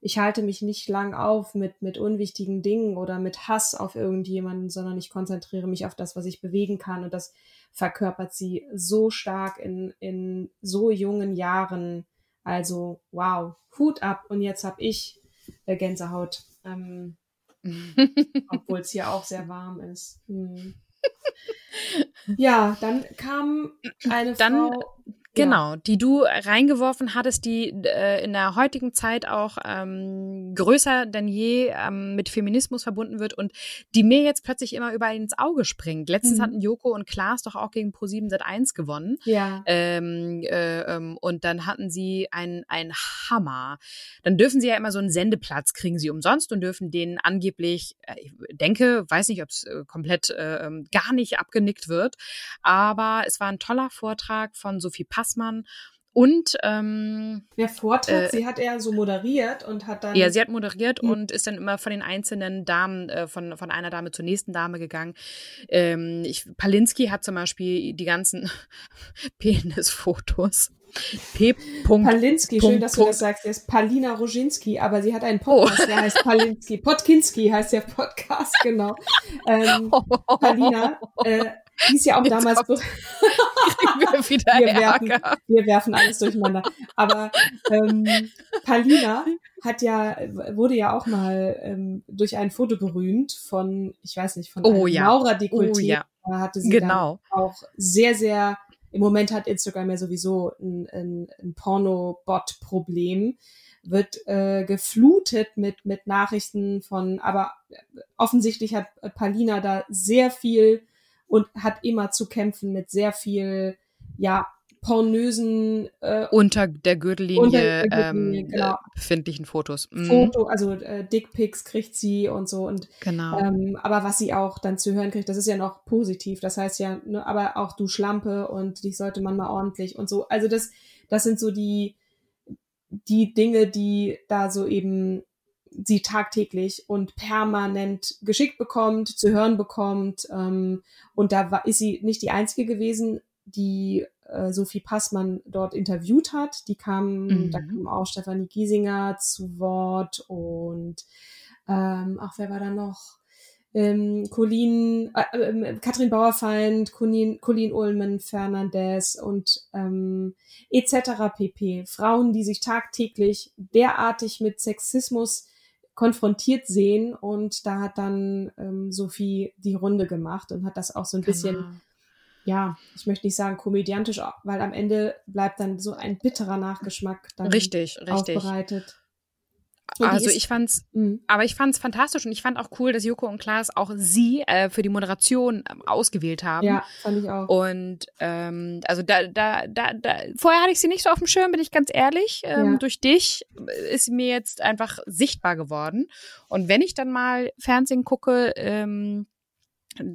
ich halte mich nicht lang auf mit, mit unwichtigen Dingen oder mit Hass auf irgendjemanden, sondern ich konzentriere mich auf das, was ich bewegen kann. Und das verkörpert sie so stark in, in so jungen Jahren. Also, wow, Hut ab. Und jetzt habe ich äh, Gänsehaut. Ähm, [laughs] obwohl es hier auch sehr warm ist. Hm. Ja, dann kam eine dann, Frau. Genau, ja. die du reingeworfen hattest, die äh, in der heutigen Zeit auch ähm, größer denn je ähm, mit Feminismus verbunden wird und die mir jetzt plötzlich immer überall ins Auge springt. Letztens mhm. hatten Joko und Klaas doch auch gegen Pro7 Sat1 gewonnen. Ja. Ähm, äh, ähm, und dann hatten sie ein, ein Hammer. Dann dürfen sie ja immer so einen Sendeplatz kriegen sie umsonst und dürfen den angeblich, äh, ich denke, weiß nicht, ob es äh, komplett äh, ähm, gar nicht abgenickt wird, aber es war ein toller Vortrag von Sophie Pass Passmann. Und ähm, der Vortrag, äh, sie hat eher so moderiert und hat dann. Ja, sie hat moderiert mhm. und ist dann immer von den einzelnen Damen, äh, von, von einer Dame zur nächsten Dame gegangen. Ähm, ich, Palinski hat zum Beispiel die ganzen [laughs] Penisfotos P. Palinski, schön, dass du das sagst. Der ist Palina Roginski, aber sie hat einen Podcast, oh. der heißt Palinski. Podkinski heißt der Podcast, genau. [laughs] Ähm, Palina, äh, die ist ja auch Jetzt damals. [laughs] wir, wir, werfen, wir werfen alles durcheinander. Aber ähm, Palina hat ja, wurde ja auch mal ähm, durch ein Foto berühmt von, ich weiß nicht, von oh, ja. Maurer-Dekolleté. Oh, ja. Da hatte sie genau. auch sehr, sehr im Moment hat Instagram ja sowieso ein, ein, ein Porno-Bot-Problem, wird äh, geflutet mit, mit Nachrichten von, aber offensichtlich hat Palina da sehr viel und hat immer zu kämpfen mit sehr viel, ja, pornösen äh, unter der Gürtellinie, unter der Gürtellinie ähm, genau. befindlichen Fotos. Mhm. Foto, also äh, Dickpics kriegt sie und so und genau. Ähm, aber was sie auch dann zu hören kriegt, das ist ja noch positiv. Das heißt ja, ne, aber auch du Schlampe und dich sollte man mal ordentlich und so. Also das, das sind so die die Dinge, die da so eben sie tagtäglich und permanent geschickt bekommt, zu hören bekommt. Ähm, und da war, ist sie nicht die einzige gewesen, die äh, Sophie Passmann dort interviewt hat. Die kam, mhm. da kam auch Stefanie Giesinger zu Wort und ähm, ach, wer war da noch? Ähm, Colin, äh, äh, Katrin Bauerfeind, Colin, Colin Ullmann, Fernandez und ähm, etc. pp. Frauen, die sich tagtäglich derartig mit Sexismus konfrontiert sehen und da hat dann ähm, Sophie die Runde gemacht und hat das auch so ein genau. bisschen ja, ich möchte nicht sagen komödiantisch, weil am Ende bleibt dann so ein bitterer Nachgeschmack dann richtig, richtig. aufbereitet. Und also ich fand's, mh. aber ich fand's fantastisch und ich fand auch cool, dass Joko und Klaas auch sie äh, für die Moderation ähm, ausgewählt haben. Ja, fand ich auch. Und ähm, also da, da, da, da, vorher hatte ich sie nicht so auf dem Schirm, bin ich ganz ehrlich. Ähm, ja. Durch dich ist sie mir jetzt einfach sichtbar geworden. Und wenn ich dann mal Fernsehen gucke, ähm,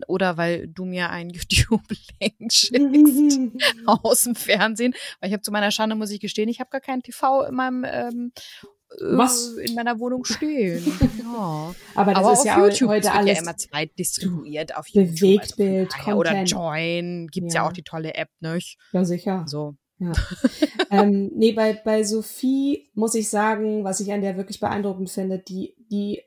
oder weil du mir ein [laughs] YouTube-Link schickst [laughs] aus dem Fernsehen. Weil ich habe zu meiner Schande, muss ich gestehen, ich habe gar keinen TV in meinem ähm, Was? in meiner Wohnung stehen. [laughs] ja. Aber das Aber ist ja YouTube heute alles ja immer zweitdistribuiert auf YouTube. Bewegtbild, also Oder Join gibt's ja. ja auch die tolle App, nicht? Ja, sicher. So. Ja. [laughs] ähm, nee, bei, bei Sophie muss ich sagen, was ich an der wirklich beeindruckend finde, die, die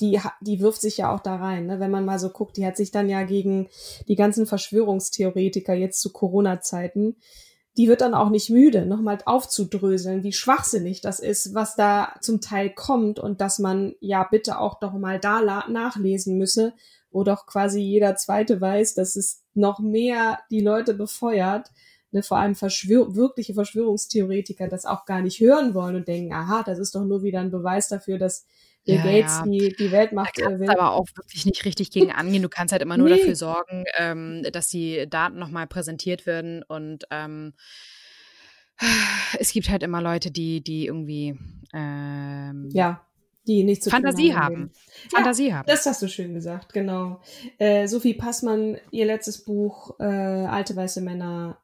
die, die wirft sich ja auch da rein. Ne? Wenn man mal so guckt, die hat sich dann ja gegen die ganzen Verschwörungstheoretiker jetzt zu Corona-Zeiten, die wird dann auch nicht müde, nochmal aufzudröseln, wie schwachsinnig das ist, was da zum Teil kommt und dass man ja bitte auch doch mal da nachlesen müsse, wo doch quasi jeder Zweite weiß, dass es noch mehr die Leute befeuert, ne, vor allem Verschwör wirkliche Verschwörungstheoretiker das auch gar nicht hören wollen und denken, aha, das ist doch nur wieder ein Beweis dafür, dass Bill ja, Gates ja. Die, die Weltmacht da will. aber auch wirklich nicht richtig gegen angehen. Du kannst halt immer nur nee. dafür sorgen, ähm, dass die Daten nochmal präsentiert werden und ähm, es gibt halt immer Leute, die, die irgendwie ähm, ja, die nicht so Fantasie haben. Fantasie ja, haben. Das hast du schön gesagt, genau. Äh, Sophie Passmann, ihr letztes Buch, äh, Alte weiße Männer,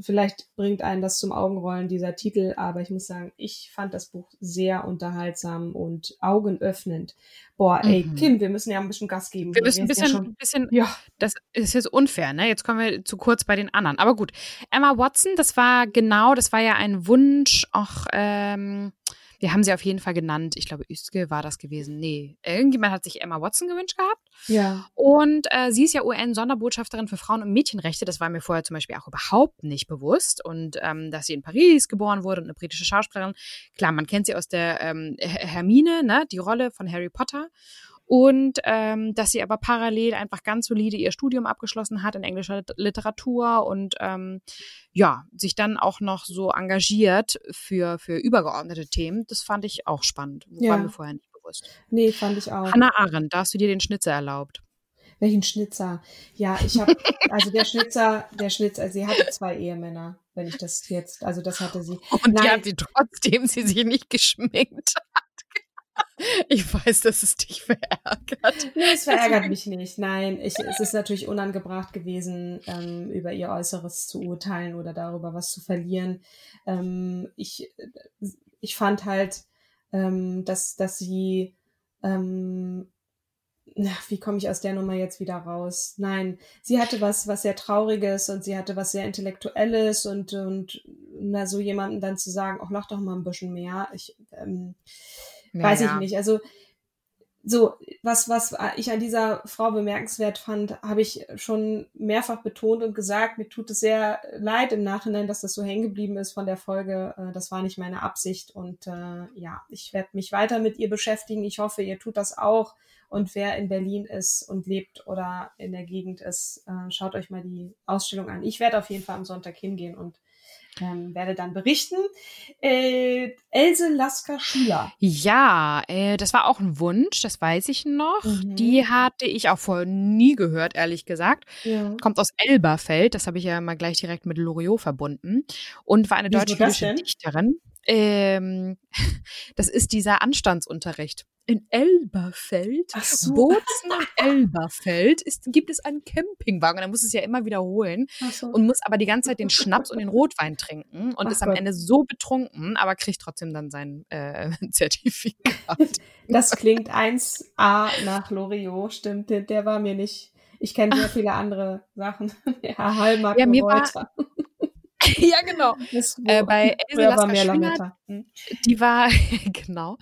vielleicht bringt einen das zum Augenrollen, dieser Titel, aber ich muss sagen, ich fand das Buch sehr unterhaltsam und augenöffnend. Boah, ey, mhm. Kim, wir müssen ja ein bisschen Gas geben. Wir müssen ein bisschen, ja schon, bisschen ja. das ist jetzt unfair, ne? Jetzt kommen wir zu kurz bei den anderen. Aber gut, Emma Watson, das war genau, das war ja ein Wunsch, auch, ähm, wir haben sie auf jeden Fall genannt. Ich glaube, Üske war das gewesen. Nee, irgendjemand hat sich Emma Watson gewünscht gehabt. Ja. Und äh, sie ist ja UN-Sonderbotschafterin für Frauen- und Mädchenrechte. Das war mir vorher zum Beispiel auch überhaupt nicht bewusst. Und ähm, dass sie in Paris geboren wurde und eine britische Schauspielerin. Klar, man kennt sie aus der ähm, Hermine, ne, die Rolle von Harry Potter und ähm, dass sie aber parallel einfach ganz solide ihr Studium abgeschlossen hat in englischer Literatur und ähm, ja, sich dann auch noch so engagiert für, für übergeordnete Themen. Das fand ich auch spannend. Ja. War mir vorher nicht bewusst. Nee, fand ich auch. Hannah Arendt, da hast du dir den Schnitzer erlaubt. Welchen Schnitzer? Ja, ich habe, also der Schnitzer, der Schnitzer, sie hatte zwei Ehemänner, wenn ich das jetzt, also das hatte sie. Und Nein. die hat sie trotzdem sie sich nicht geschminkt ich weiß, dass es dich verärgert. Nee, es [laughs] verärgert mich nicht. Nein, ich, es ist natürlich unangebracht gewesen, ähm, über ihr Äußeres zu urteilen oder darüber was zu verlieren. Ähm, ich, ich fand halt, ähm, dass, dass sie, ähm, wie komme ich aus der Nummer jetzt wieder raus? Nein, sie hatte was, was sehr Trauriges und sie hatte was sehr Intellektuelles und, und na, so jemanden dann zu sagen, ach, lach doch mal ein bisschen mehr. Ich, ähm, ja, Weiß ich nicht. Also so, was, was ich an dieser Frau bemerkenswert fand, habe ich schon mehrfach betont und gesagt. Mir tut es sehr leid im Nachhinein, dass das so hängen geblieben ist von der Folge. Äh, das war nicht meine Absicht. Und äh, ja, ich werde mich weiter mit ihr beschäftigen. Ich hoffe, ihr tut das auch. Und wer in Berlin ist und lebt oder in der Gegend ist, äh, schaut euch mal die Ausstellung an. Ich werde auf jeden Fall am Sonntag hingehen und ähm, werde dann berichten. Äh, Else Lasker Schüler. Ja, äh, das war auch ein Wunsch, das weiß ich noch. Mhm. Die hatte ich auch vorher nie gehört, ehrlich gesagt. Ja. Kommt aus Elberfeld, das habe ich ja mal gleich direkt mit Loriot verbunden. Und war eine deutsch-jüdische Dichterin. Ähm, [laughs] das ist dieser Anstandsunterricht in Elberfeld, so. Bozen und [laughs] Elberfeld, ist, gibt es einen Campingwagen. Er muss es ja immer wiederholen so. und muss aber die ganze Zeit den Schnaps und den [laughs] Rotwein trinken und Ach ist am Gott. Ende so betrunken, aber kriegt trotzdem dann sein äh, [laughs] Zertifikat. Das klingt 1A nach Loriot, stimmt. Der, der war mir nicht. Ich kenne sehr viele andere Sachen. ja, Hallmark ja, mir war, [laughs] ja, genau. Äh, bei Else Lasker hm. die war, [laughs] genau,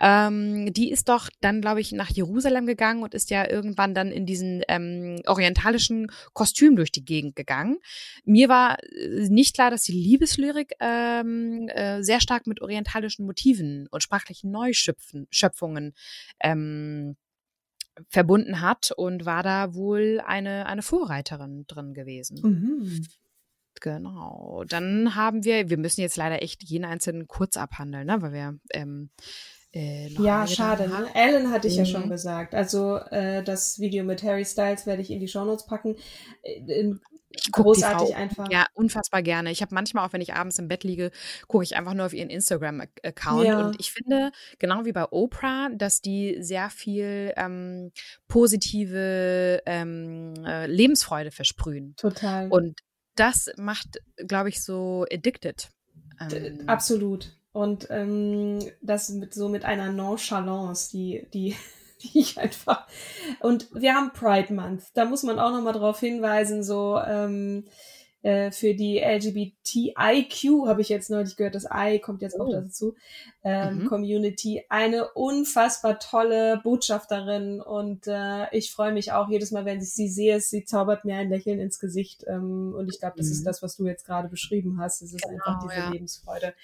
ähm, die ist doch dann, glaube ich, nach Jerusalem gegangen und ist ja irgendwann dann in diesen ähm, orientalischen Kostüm durch die Gegend gegangen. Mir war äh, nicht klar, dass die Liebeslyrik ähm, äh, sehr stark mit orientalischen Motiven und sprachlichen Neuschöpfungen ähm, verbunden hat und war da wohl eine, eine Vorreiterin drin gewesen. Mhm. Genau. Dann haben wir, wir müssen jetzt leider echt jeden einzelnen kurz abhandeln, ne? weil wir ähm, äh, ja, schade. Ne? Alan hatte ich mhm. ja schon mhm. gesagt. Also äh, das Video mit Harry Styles werde ich in die Shownotes packen. Äh, ich großartig Frau, einfach. Ja, unfassbar gerne. Ich habe manchmal auch, wenn ich abends im Bett liege, gucke ich einfach nur auf ihren Instagram-Account. Ja. Und ich finde, genau wie bei Oprah, dass die sehr viel ähm, positive ähm, äh, Lebensfreude versprühen. Total. Und das macht, glaube ich, so addicted. Ähm, Absolut. und ähm, das mit so mit einer Nonchalance, die, die, [laughs] die ich einfach. Und wir haben Pride Month. Da muss man auch nochmal drauf hinweisen, so ähm, äh, für die LGBTIQ, habe ich jetzt neulich gehört, das I kommt jetzt auch oh. dazu, ähm, mhm. Community, eine unfassbar tolle Botschafterin und äh, ich freue mich auch jedes Mal, wenn ich sie sehe, sie zaubert mir ein Lächeln ins Gesicht ähm, und ich glaube, das mhm. ist das, was du jetzt gerade beschrieben hast, es ist genau, einfach diese ja. Lebensfreude.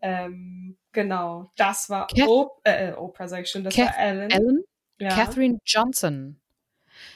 Ähm, genau, das war Kath Op äh, Oprah, sag ich schon, das Kath war Ellen. Ellen? Ja. Catherine Johnson.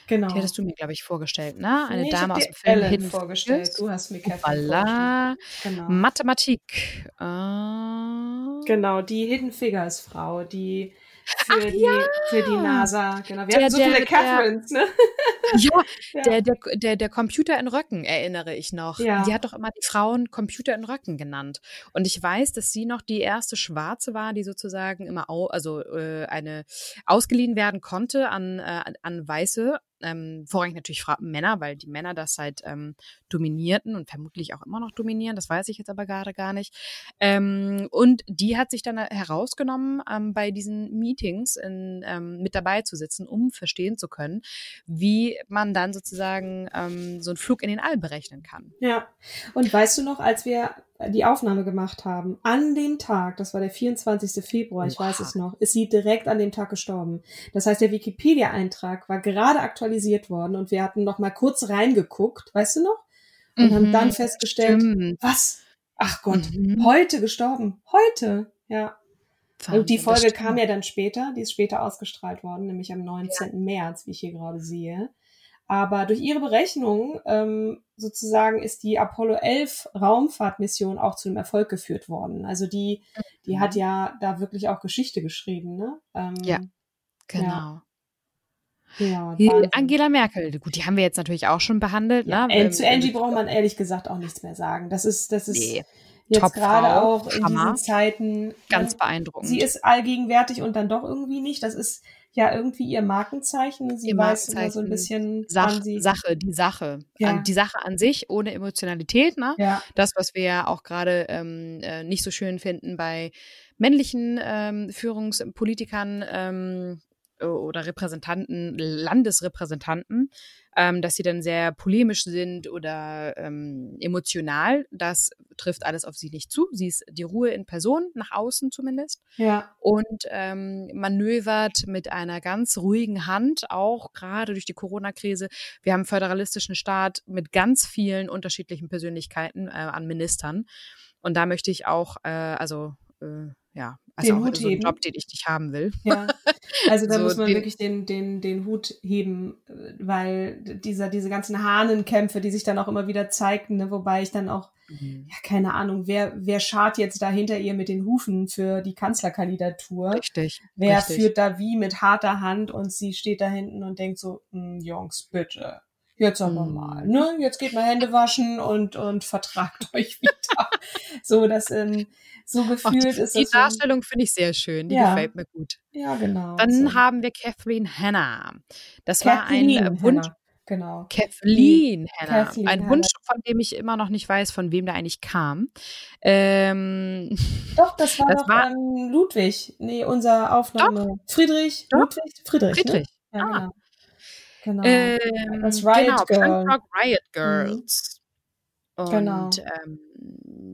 Genau. Die hattest du mir, glaube ich, vorgestellt, ne? Eine nee, Dame aus dem Film Ellen Hidden vorgestellt. Du hast mir voilà. Genau. Mathematik. Uh. Genau, die Hidden Figures Frau, die für, Ach, die, ja. für die NASA. Genau. Wir der, haben so der, viele Catherines, der, ne? [laughs] Ja, ja, Der, der, der, der Computer in Röcken erinnere ich noch. Ja. Die hat doch immer die Frauen Computer in Röcken genannt. Und ich weiß, dass sie noch die erste Schwarze war, die sozusagen immer au, also äh, eine ausgeliehen werden konnte an, äh, an Weiße ähm, vorrangig natürlich Männer, weil die Männer das halt ähm, dominierten und vermutlich auch immer noch dominieren, das weiß ich jetzt aber gerade gar nicht. Ähm, und die hat sich dann herausgenommen, ähm, bei diesen Meetings in, ähm, mit dabei zu sitzen, um verstehen zu können, wie man dann sozusagen ähm, so einen Flug in den All berechnen kann. Ja, und weißt du noch, als wir die Aufnahme gemacht haben, an dem Tag, das war der 24. Februar, ich wow. weiß es noch, ist sie direkt an dem Tag gestorben. Das heißt, der Wikipedia-Eintrag war gerade aktualisiert worden und wir hatten noch mal kurz reingeguckt, weißt du noch? Und mhm, haben dann festgestellt, stimmt. was? Ach Gott, mhm. heute gestorben. Heute, ja. Wahnsinn, und die Folge kam ja dann später, die ist später ausgestrahlt worden, nämlich am 19. Ja. März, wie ich hier gerade sehe. Aber durch ihre Berechnung ähm, sozusagen ist die Apollo 11 Raumfahrtmission auch zu einem Erfolg geführt worden. Also die, die mhm. hat ja da wirklich auch Geschichte geschrieben, ne? Ähm, ja, genau. Ja. Ja, Angela Merkel, gut, die haben wir jetzt natürlich auch schon behandelt. Ja, ne? Zu Angie braucht man ehrlich gesagt auch nichts mehr sagen. Das ist, das ist nee. jetzt gerade auch in Hammer. diesen Zeiten. Ganz ne? beeindruckend. Sie ist allgegenwärtig und dann doch irgendwie nicht. Das ist ja irgendwie ihr Markenzeichen. Sie ihr weiß Markenzeichen, immer so ein bisschen Sach, Sache, die Sache. Ja. Die Sache an sich ohne Emotionalität, ne? Ja. Das, was wir ja auch gerade ähm, äh, nicht so schön finden bei männlichen ähm, Führungspolitikern ähm, oder Repräsentanten, Landesrepräsentanten, ähm, dass sie dann sehr polemisch sind oder ähm, emotional. Das trifft alles auf sie nicht zu. Sie ist die Ruhe in Person, nach außen zumindest. Ja. Und ähm, manövert mit einer ganz ruhigen Hand, auch gerade durch die Corona-Krise. Wir haben einen föderalistischen Staat mit ganz vielen unterschiedlichen Persönlichkeiten äh, an Ministern. Und da möchte ich auch, äh, also äh, ja, also den auch Hut so einen Job, den ich nicht haben will. Ja, also [laughs] da so muss man den, wirklich den, den, den Hut heben, weil dieser, diese ganzen Hahnenkämpfe, die sich dann auch immer wieder zeigten, ne, wobei ich dann auch, mhm. ja, keine Ahnung, wer, wer schart jetzt da hinter ihr mit den Hufen für die Kanzlerkandidatur? Richtig. Wer richtig. führt da wie mit harter Hand und sie steht da hinten und denkt so, hm, Jungs, bitte. Jetzt aber mhm. mal, ne? Jetzt geht mal Hände waschen und, und vertragt [laughs] euch wieder. so, dass, ähm, so gefühlt die, ist Die das Darstellung finde ich sehr schön, die ja. gefällt mir gut. Ja, genau. Dann so. haben wir Catherine Hannah. Das Kathleen war ein äh, Wunsch. Genau. Kathleen Hannah. Kathleen ein Hannah. Wunsch, von dem ich immer noch nicht weiß, von wem der eigentlich kam. Ähm, [laughs] doch, das war das doch war, Ludwig. Nee, unser Aufnahme. Doch, Friedrich. Doch, Ludwig? Friedrich. Friedrich. Ne? Ja, ah. genau. Genau. Ähm, das Riot genau, Girl. Riot mhm. Girls. Mhm. Genau. Und ähm,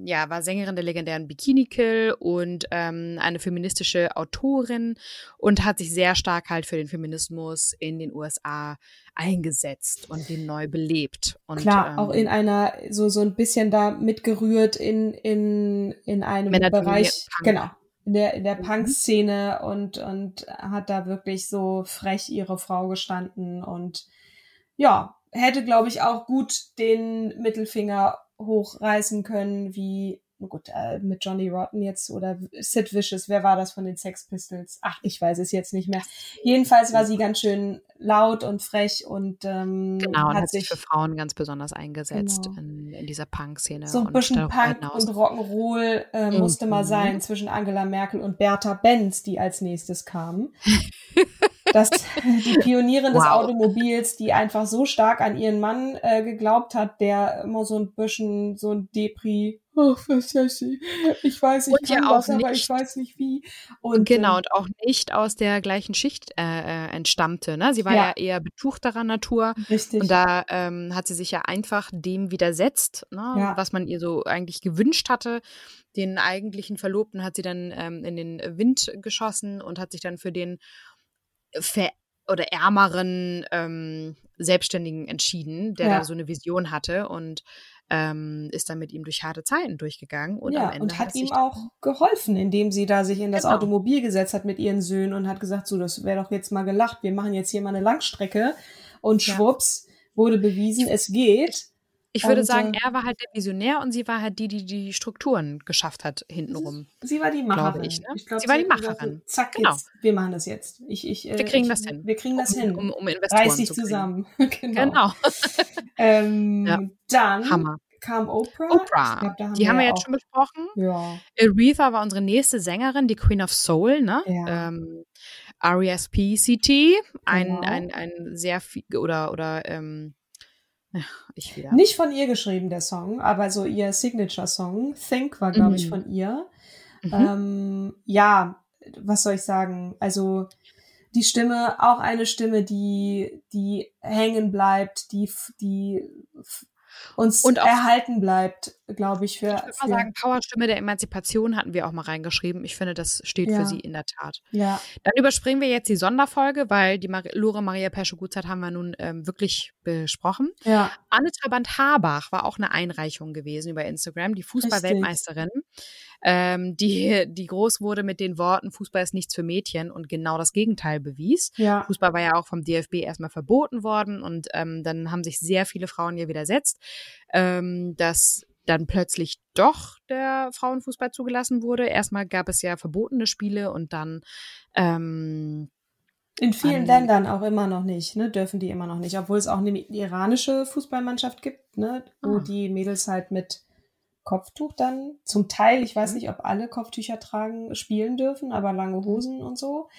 ja, war Sängerin der legendären Bikini Kill und ähm, eine feministische Autorin und hat sich sehr stark halt für den Feminismus in den USA eingesetzt und den neu belebt. Und, Klar, ähm, auch in einer, so, so ein bisschen da mitgerührt in, in, in einem Bereich, genau, in der, in der mhm. Punk-Szene und, und hat da wirklich so frech ihre Frau gestanden und ja, hätte, glaube ich, auch gut den Mittelfinger hochreißen können, wie, gut, äh, mit Johnny Rotten jetzt oder Sid Vicious, wer war das von den Sex Pistols? Ach, ich weiß es jetzt nicht mehr. Jedenfalls war sie ganz schön laut und frech und ähm, genau, hat, hat sich für Frauen ganz besonders eingesetzt genau. in, in, dieser Punk-Szene. So ein bisschen Punk und Rock'n'Roll äh, musste mhm. mal sein zwischen Angela Merkel und Bertha Benz, die als nächstes kamen. [laughs] dass die Pionierin des wow. Automobils, die einfach so stark an ihren Mann äh, geglaubt hat, der immer so ein bisschen so ein Depri Oh, was weiß ich. Weiß, ich und kann ja was, nicht, aber ich weiß nicht wie. Und, genau, ähm, und auch nicht aus der gleichen Schicht äh, äh, entstammte. Ne? Sie war ja. ja eher betuchterer Natur. Richtig. Und da ähm, hat sie sich ja einfach dem widersetzt, ne? ja. was man ihr so eigentlich gewünscht hatte. Den eigentlichen Verlobten hat sie dann ähm, in den Wind geschossen und hat sich dann für den ver oder ärmeren ähm, Selbstständigen entschieden, der ja. da so eine Vision hatte und ähm, ist dann mit ihm durch harte Zeiten durchgegangen. Und, ja, und hat, hat ihm auch geholfen, indem sie da sich in das genau. Automobil gesetzt hat mit ihren Söhnen und hat gesagt, so, das wäre doch jetzt mal gelacht, wir machen jetzt hier mal eine Langstrecke. Und schwupps, ja. wurde bewiesen, es geht. Ich würde und, sagen, äh, er war halt der Visionär und sie war halt die, die die Strukturen geschafft hat hintenrum. Sie war die Macherin. Ich, ne? ich glaub, sie war die Macherin. So, zack, genau. jetzt, wir machen das jetzt. Ich, ich, wir kriegen das hin. Wir kriegen das um, hin. Um, um Investoren Reiß dich zu zusammen. [laughs] genau. genau. [laughs] ähm, ja. Dann Hammer. kam Oprah. Oprah. Glaub, haben die wir haben wir jetzt schon besprochen. Ja. Aretha war unsere nächste Sängerin, die Queen of Soul, ne? Ja. Ähm, R.E.S.P.C.T. Ein, genau. ein, ein sehr viel, oder, oder, ähm, ja, [laughs] ich wieder. Nicht von ihr geschrieben, der Song, aber so ihr Signature-Song. Think war, glaube mhm. ich, von ihr. Mhm. Ähm, ja, was soll ich sagen? Also die Stimme, auch eine Stimme, die, die hängen bleibt, die, die uns und auch, erhalten bleibt, glaube ich. Für, ich würde mal sagen, Powerstimme der Emanzipation hatten wir auch mal reingeschrieben. Ich finde, das steht ja. für sie in der Tat. Ja. Dann überspringen wir jetzt die Sonderfolge, weil die Mar Lore Maria Pesche Gutzeit haben wir nun ähm, wirklich besprochen. Ja. Anne Trabant Habach war auch eine Einreichung gewesen über Instagram, die Fußballweltmeisterin ähm, die, die groß wurde mit den Worten, Fußball ist nichts für Mädchen und genau das Gegenteil bewies. Ja. Fußball war ja auch vom DFB erstmal verboten worden und ähm, dann haben sich sehr viele Frauen hier widersetzt, ähm, dass dann plötzlich doch der Frauenfußball zugelassen wurde. Erstmal gab es ja verbotene Spiele und dann ähm, in vielen Ländern auch immer noch nicht, ne, dürfen die immer noch nicht, obwohl es auch eine iranische Fußballmannschaft gibt, ne, wo ah. die Mädels halt mit Kopftuch dann. Zum Teil, ich weiß mhm. nicht, ob alle Kopftücher tragen, spielen dürfen, aber lange mhm. Hosen und so.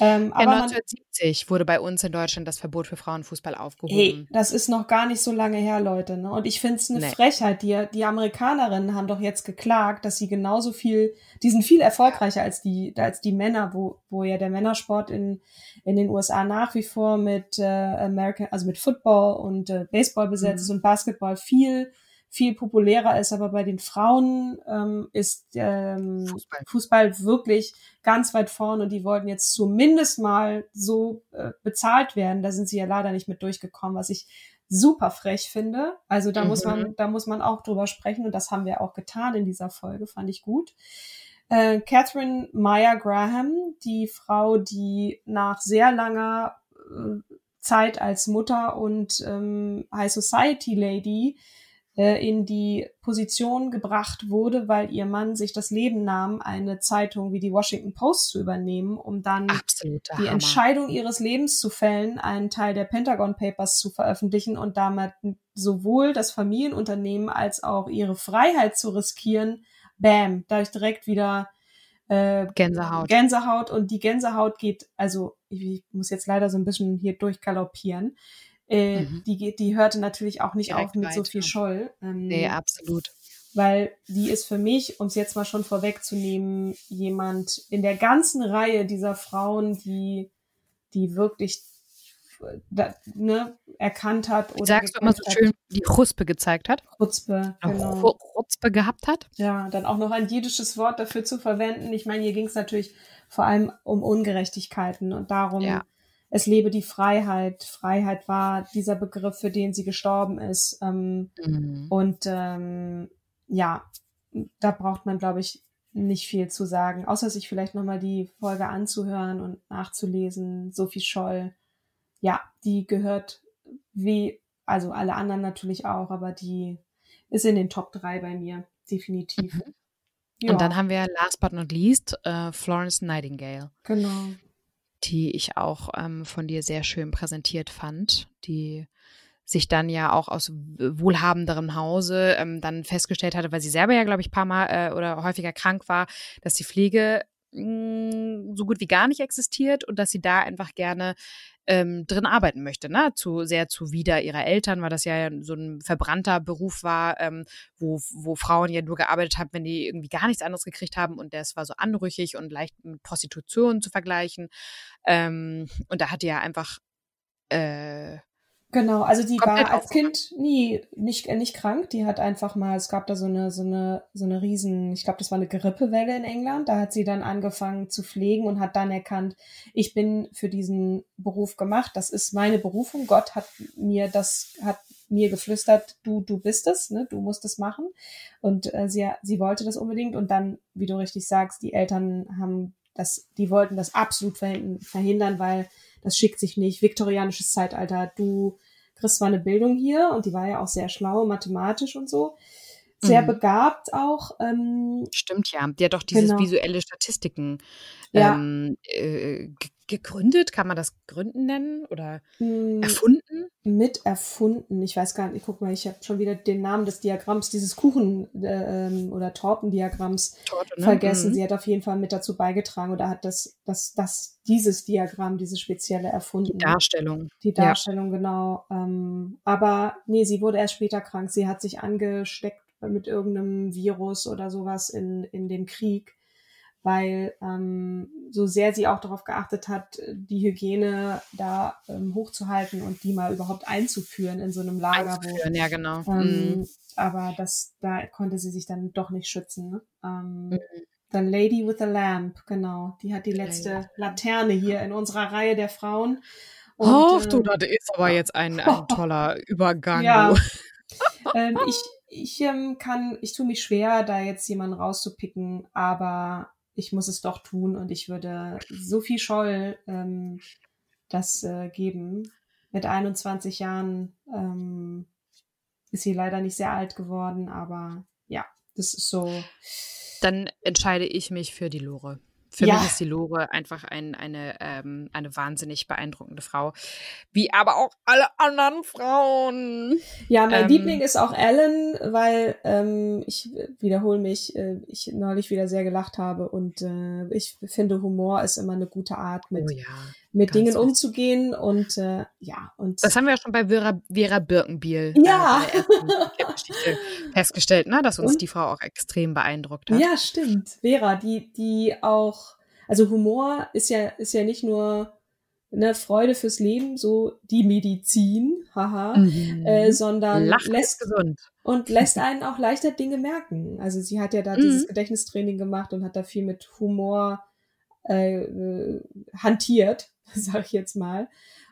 Ähm, ja, aber 1970 man, wurde bei uns in Deutschland das Verbot für Frauenfußball aufgehoben. Hey, das ist noch gar nicht so lange her, Leute. Ne? Und ich finde es eine nee. Frechheit. Die, die Amerikanerinnen haben doch jetzt geklagt, dass sie genauso viel, die sind viel erfolgreicher als die, als die Männer, wo, wo ja der Männersport in, in den USA nach wie vor mit äh, American, also mit Football und äh, Baseball besetzt mhm. und Basketball viel viel populärer ist, aber bei den Frauen ähm, ist ähm, Fußball. Fußball. wirklich ganz weit vorne und die wollten jetzt zumindest mal so äh, bezahlt werden. Da sind sie ja leider nicht mit durchgekommen, was ich super frech finde. Also da mhm. muss man, da muss man auch drüber sprechen und das haben wir auch getan in dieser Folge, fand ich gut. Äh, Catherine Meyer Graham, die Frau, die nach sehr langer äh, Zeit als Mutter und ähm, High Society Lady in die Position gebracht wurde, weil ihr Mann sich das Leben nahm, eine Zeitung wie die Washington Post zu übernehmen, um dann Absoluter die Hammer. Entscheidung ihres Lebens zu fällen, einen Teil der Pentagon Papers zu veröffentlichen und damit sowohl das Familienunternehmen als auch ihre Freiheit zu riskieren. Bam, da ich direkt wieder äh, Gänsehaut. Gänsehaut und die Gänsehaut geht, also ich muss jetzt leider so ein bisschen hier durchgaloppieren. Äh, mhm. die, die hörte natürlich auch nicht Direkt auf mit weiter. so viel Scholl. Ähm, nee, absolut. Weil die ist für mich, um es jetzt mal schon vorwegzunehmen, jemand in der ganzen Reihe dieser Frauen, die, die wirklich da, ne, erkannt hat. Oder Sagst du immer so schön, die Chuspe gezeigt hat? Chuspe, genau. Chuspe gehabt hat? Ja, dann auch noch ein jiddisches Wort dafür zu verwenden. Ich meine, hier ging es natürlich vor allem um Ungerechtigkeiten und darum, ja es lebe die Freiheit. Freiheit war dieser Begriff, für den sie gestorben ist. Ähm, mhm. Und ähm, ja, da braucht man, glaube ich, nicht viel zu sagen, außer sich vielleicht nochmal die Folge anzuhören und nachzulesen. Sophie Scholl, ja, die gehört wie, also alle anderen natürlich auch, aber die ist in den Top 3 bei mir, definitiv. Mhm. Ja. Und dann haben wir last but not least äh, Florence Nightingale. Genau die ich auch ähm, von dir sehr schön präsentiert fand, die sich dann ja auch aus wohlhabenderem Hause ähm, dann festgestellt hatte, weil sie selber ja, glaube ich, paar Mal äh, oder häufiger krank war, dass die Pflege mh, so gut wie gar nicht existiert und dass sie da einfach gerne ähm, drin arbeiten möchte, ne? Zu sehr zuwider ihrer Eltern, weil das ja so ein verbrannter Beruf war, ähm, wo, wo Frauen ja nur gearbeitet haben, wenn die irgendwie gar nichts anderes gekriegt haben und das war so anrüchig und leicht mit Prostitution zu vergleichen. Ähm, und da hat die ja einfach äh, Genau, also die war als Kind nie nicht, äh, nicht krank. Die hat einfach mal, es gab da so eine, so eine, so eine riesen, ich glaube, das war eine Grippewelle in England. Da hat sie dann angefangen zu pflegen und hat dann erkannt, ich bin für diesen Beruf gemacht. Das ist meine Berufung. Gott hat mir das, hat mir geflüstert, du, du bist es, ne? du musst es machen. Und äh, sie, sie wollte das unbedingt. Und dann, wie du richtig sagst, die Eltern haben das, die wollten das absolut verhindern, weil das schickt sich nicht. Viktorianisches Zeitalter, du kriegst zwar eine Bildung hier und die war ja auch sehr schlau, mathematisch und so. Sehr mhm. begabt auch. Ähm, Stimmt ja. Die hat doch dieses genau. visuelle Statistiken ja. ähm, äh, gegründet, kann man das Gründen nennen oder hm, erfunden? Mit erfunden. Ich weiß gar nicht, guck mal, ich habe schon wieder den Namen des Diagramms, dieses Kuchen- äh, ähm, oder Tortendiagramms Torte, ne? vergessen. Mhm. Sie hat auf jeden Fall mit dazu beigetragen oder hat das, das, das, dieses Diagramm, dieses spezielle erfunden. Die Darstellung. Die Darstellung, ja. genau. Ähm, aber nee, sie wurde erst später krank. Sie hat sich angesteckt mit irgendeinem Virus oder sowas in, in dem Krieg weil ähm, so sehr sie auch darauf geachtet hat, die Hygiene da ähm, hochzuhalten und die mal überhaupt einzuführen in so einem Lager. Wo, ja, genau. Ähm, mhm. Aber das, da konnte sie sich dann doch nicht schützen. Ne? Ähm, mhm. The Lady with the Lamp, genau. Die hat die letzte Laterne hier in unserer Reihe der Frauen. Och, du, das ist aber jetzt ein, ein toller [laughs] Übergang. Ja. ähm, ich ich ähm, kann, ich tue mich schwer, da jetzt jemanden rauszupicken, aber ich muss es doch tun und ich würde Sophie Scholl ähm, das äh, geben. Mit 21 Jahren ähm, ist sie leider nicht sehr alt geworden, aber ja, das ist so. Dann entscheide ich mich für die Lore. Für ja. mich ist die Lore einfach ein, eine, ähm, eine wahnsinnig beeindruckende Frau. Wie aber auch alle anderen Frauen. Ja, mein ähm, Liebling ist auch Ellen, weil ähm, ich wiederhole mich, äh, ich neulich wieder sehr gelacht habe und äh, ich finde, Humor ist immer eine gute Art, mit, oh ja, mit Dingen wichtig. umzugehen und äh, ja. und Das haben wir ja schon bei Vera, Vera Birkenbiel ja. äh, [laughs] festgestellt, ne? dass uns und? die Frau auch extrem beeindruckt hat. Ja, stimmt. Vera, die, die auch also Humor ist ja, ist ja nicht nur eine Freude fürs Leben, so die Medizin, haha, mhm. äh, sondern Lachen lässt gesund und lässt einen auch leichter Dinge merken. Also sie hat ja da mhm. dieses Gedächtnistraining gemacht und hat da viel mit Humor äh, äh hantiert, [laughs] sag ich jetzt mal.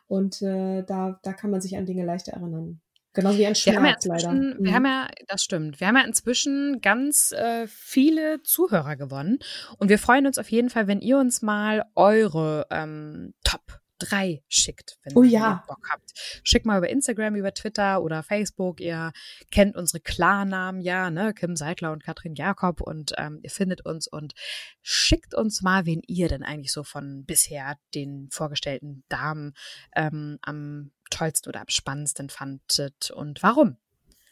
Und äh, da, da kann man sich an Dinge leichter erinnern. Genau wie ein Schmerz, wir leider. Wir mhm. haben ja, das stimmt, wir haben ja inzwischen ganz äh, viele Zuhörer gewonnen und wir freuen uns auf jeden Fall, wenn ihr uns mal eure ähm, Top drei schickt, wenn oh, ja. ihr Bock habt. Schickt mal über Instagram, über Twitter oder Facebook. Ihr kennt unsere Klarnamen ja, ne? Kim Seidler und Katrin Jakob und ähm, ihr findet uns und schickt uns mal, wen ihr denn eigentlich so von bisher den vorgestellten Damen ähm, am tollsten oder am spannendsten fandet und warum?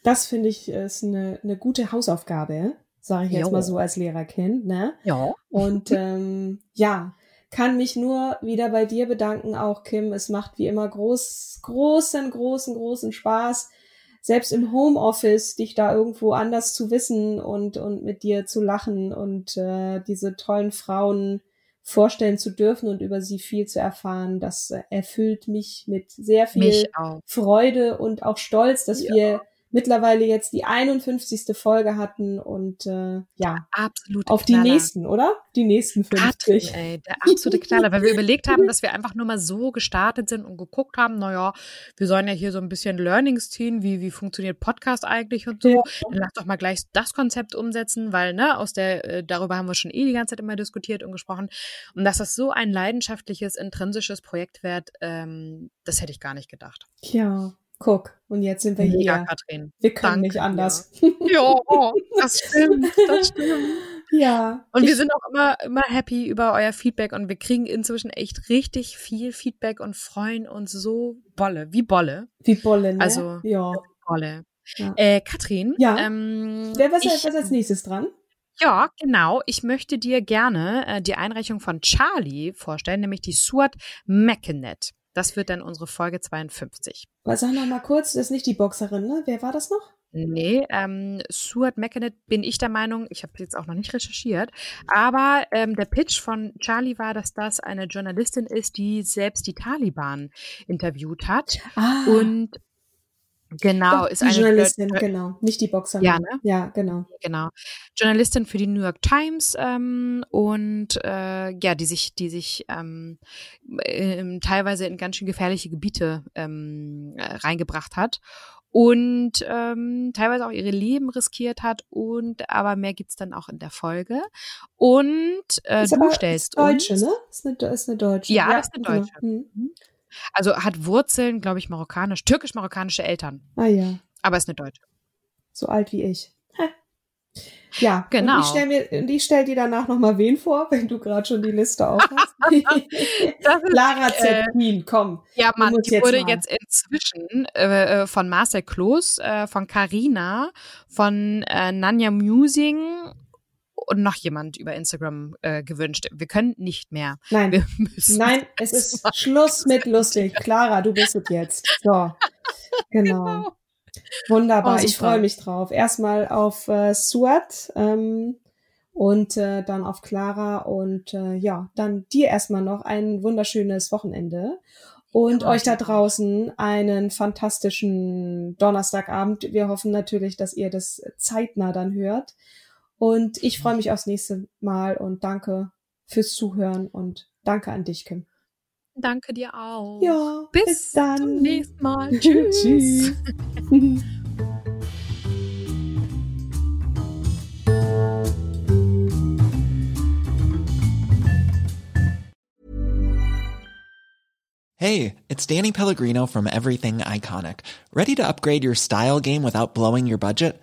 Das finde ich ist eine, eine gute Hausaufgabe, sage ich jetzt jo. mal so als Lehrerkind. Ne? Ja. Und ähm, ja, kann mich nur wieder bei dir bedanken, auch Kim. Es macht wie immer groß, großen, großen, großen Spaß, selbst im Homeoffice dich da irgendwo anders zu wissen und, und mit dir zu lachen und äh, diese tollen Frauen vorstellen zu dürfen und über sie viel zu erfahren. Das äh, erfüllt mich mit sehr viel Freude und auch Stolz, dass ja. wir mittlerweile jetzt die 51. Folge hatten und äh, ja, absolut auf Knaller. die nächsten, oder? Die nächsten 50. Katrin, ey, der absolute Knaller, weil wir überlegt haben, dass wir einfach nur mal so gestartet sind und geguckt haben, naja, wir sollen ja hier so ein bisschen Learnings ziehen, wie, wie funktioniert Podcast eigentlich und so. Ja. Dann lass doch mal gleich das Konzept umsetzen, weil, ne, aus der, äh, darüber haben wir schon eh die ganze Zeit immer diskutiert und gesprochen. Und dass das so ein leidenschaftliches, intrinsisches Projekt wird, ähm, das hätte ich gar nicht gedacht. Ja, Guck, und jetzt sind wir Mega, hier. Katrin. Wir können Danke, nicht anders. Ja. ja, das [laughs] stimmt, das stimmt. Ja. Und wir sind auch immer, immer happy über euer Feedback und wir kriegen inzwischen echt richtig viel Feedback und freuen uns so Bolle, wie Bolle. Wie Bolle, ne? Also, ja. Bolle. Ja. Äh, Katrin. Ja. Ähm, Wer was, was als nächstes dran? Ja, genau. Ich möchte dir gerne äh, die Einreichung von Charlie vorstellen, nämlich die Suat Meckenet. Das wird dann unsere Folge 52. Was sag noch mal kurz, das ist nicht die Boxerin, ne? Wer war das noch? Nee, ähm, Stuart McKinnon bin ich der Meinung, ich habe jetzt auch noch nicht recherchiert, aber ähm, der Pitch von Charlie war, dass das eine Journalistin ist, die selbst die Taliban interviewt hat. Ah. Und Genau, Doch, ist die eine Journalistin, Deu genau, nicht die Boxerin. Ja, ne? Ja, genau. Genau. Journalistin für die New York Times ähm, und äh, ja, die sich, die sich ähm, äh, teilweise in ganz schön gefährliche Gebiete ähm, äh, reingebracht hat und ähm, teilweise auch ihre Leben riskiert hat und aber mehr gibt's dann auch in der Folge und äh, ist du aber, stellst ist Deutsche, uns, ne? Ist eine, ist eine Deutsche. Ja, ja ist eine genau. Deutsche. Genau. Mhm. Also hat Wurzeln, glaube ich, marokkanisch, türkisch-marokkanische Eltern. Ah ja. Aber ist eine Deutsche. So alt wie ich. Ja, genau. Und ich stelle stell dir danach nochmal wen vor, wenn du gerade schon die Liste auf hast. [laughs] [laughs] Lara äh, komm. Ja, Mann, die jetzt wurde mal. jetzt inzwischen äh, äh, von Marcel Kloß, äh, von Carina, von äh, Nanja Musing und noch jemand über Instagram äh, gewünscht. Wir können nicht mehr. Nein, nein, es ist Schluss [laughs] mit lustig. Clara, du bist es jetzt. So, genau. genau. Wunderbar, oh, ich freue mich drauf. Erstmal auf äh, Suat ähm, und äh, dann auf Clara und äh, ja, dann dir erstmal noch ein wunderschönes Wochenende und ja, euch da draußen einen fantastischen Donnerstagabend. Wir hoffen natürlich, dass ihr das zeitnah dann hört. Und ich freue mich aufs nächste Mal und danke fürs Zuhören und danke an dich, Kim. Danke dir auch. Ja, bis, bis dann. zum nächsten Mal. [laughs] Tschüss. Tschüss. Hey, it's Danny Pellegrino from Everything Iconic. Ready to upgrade your style game without blowing your budget?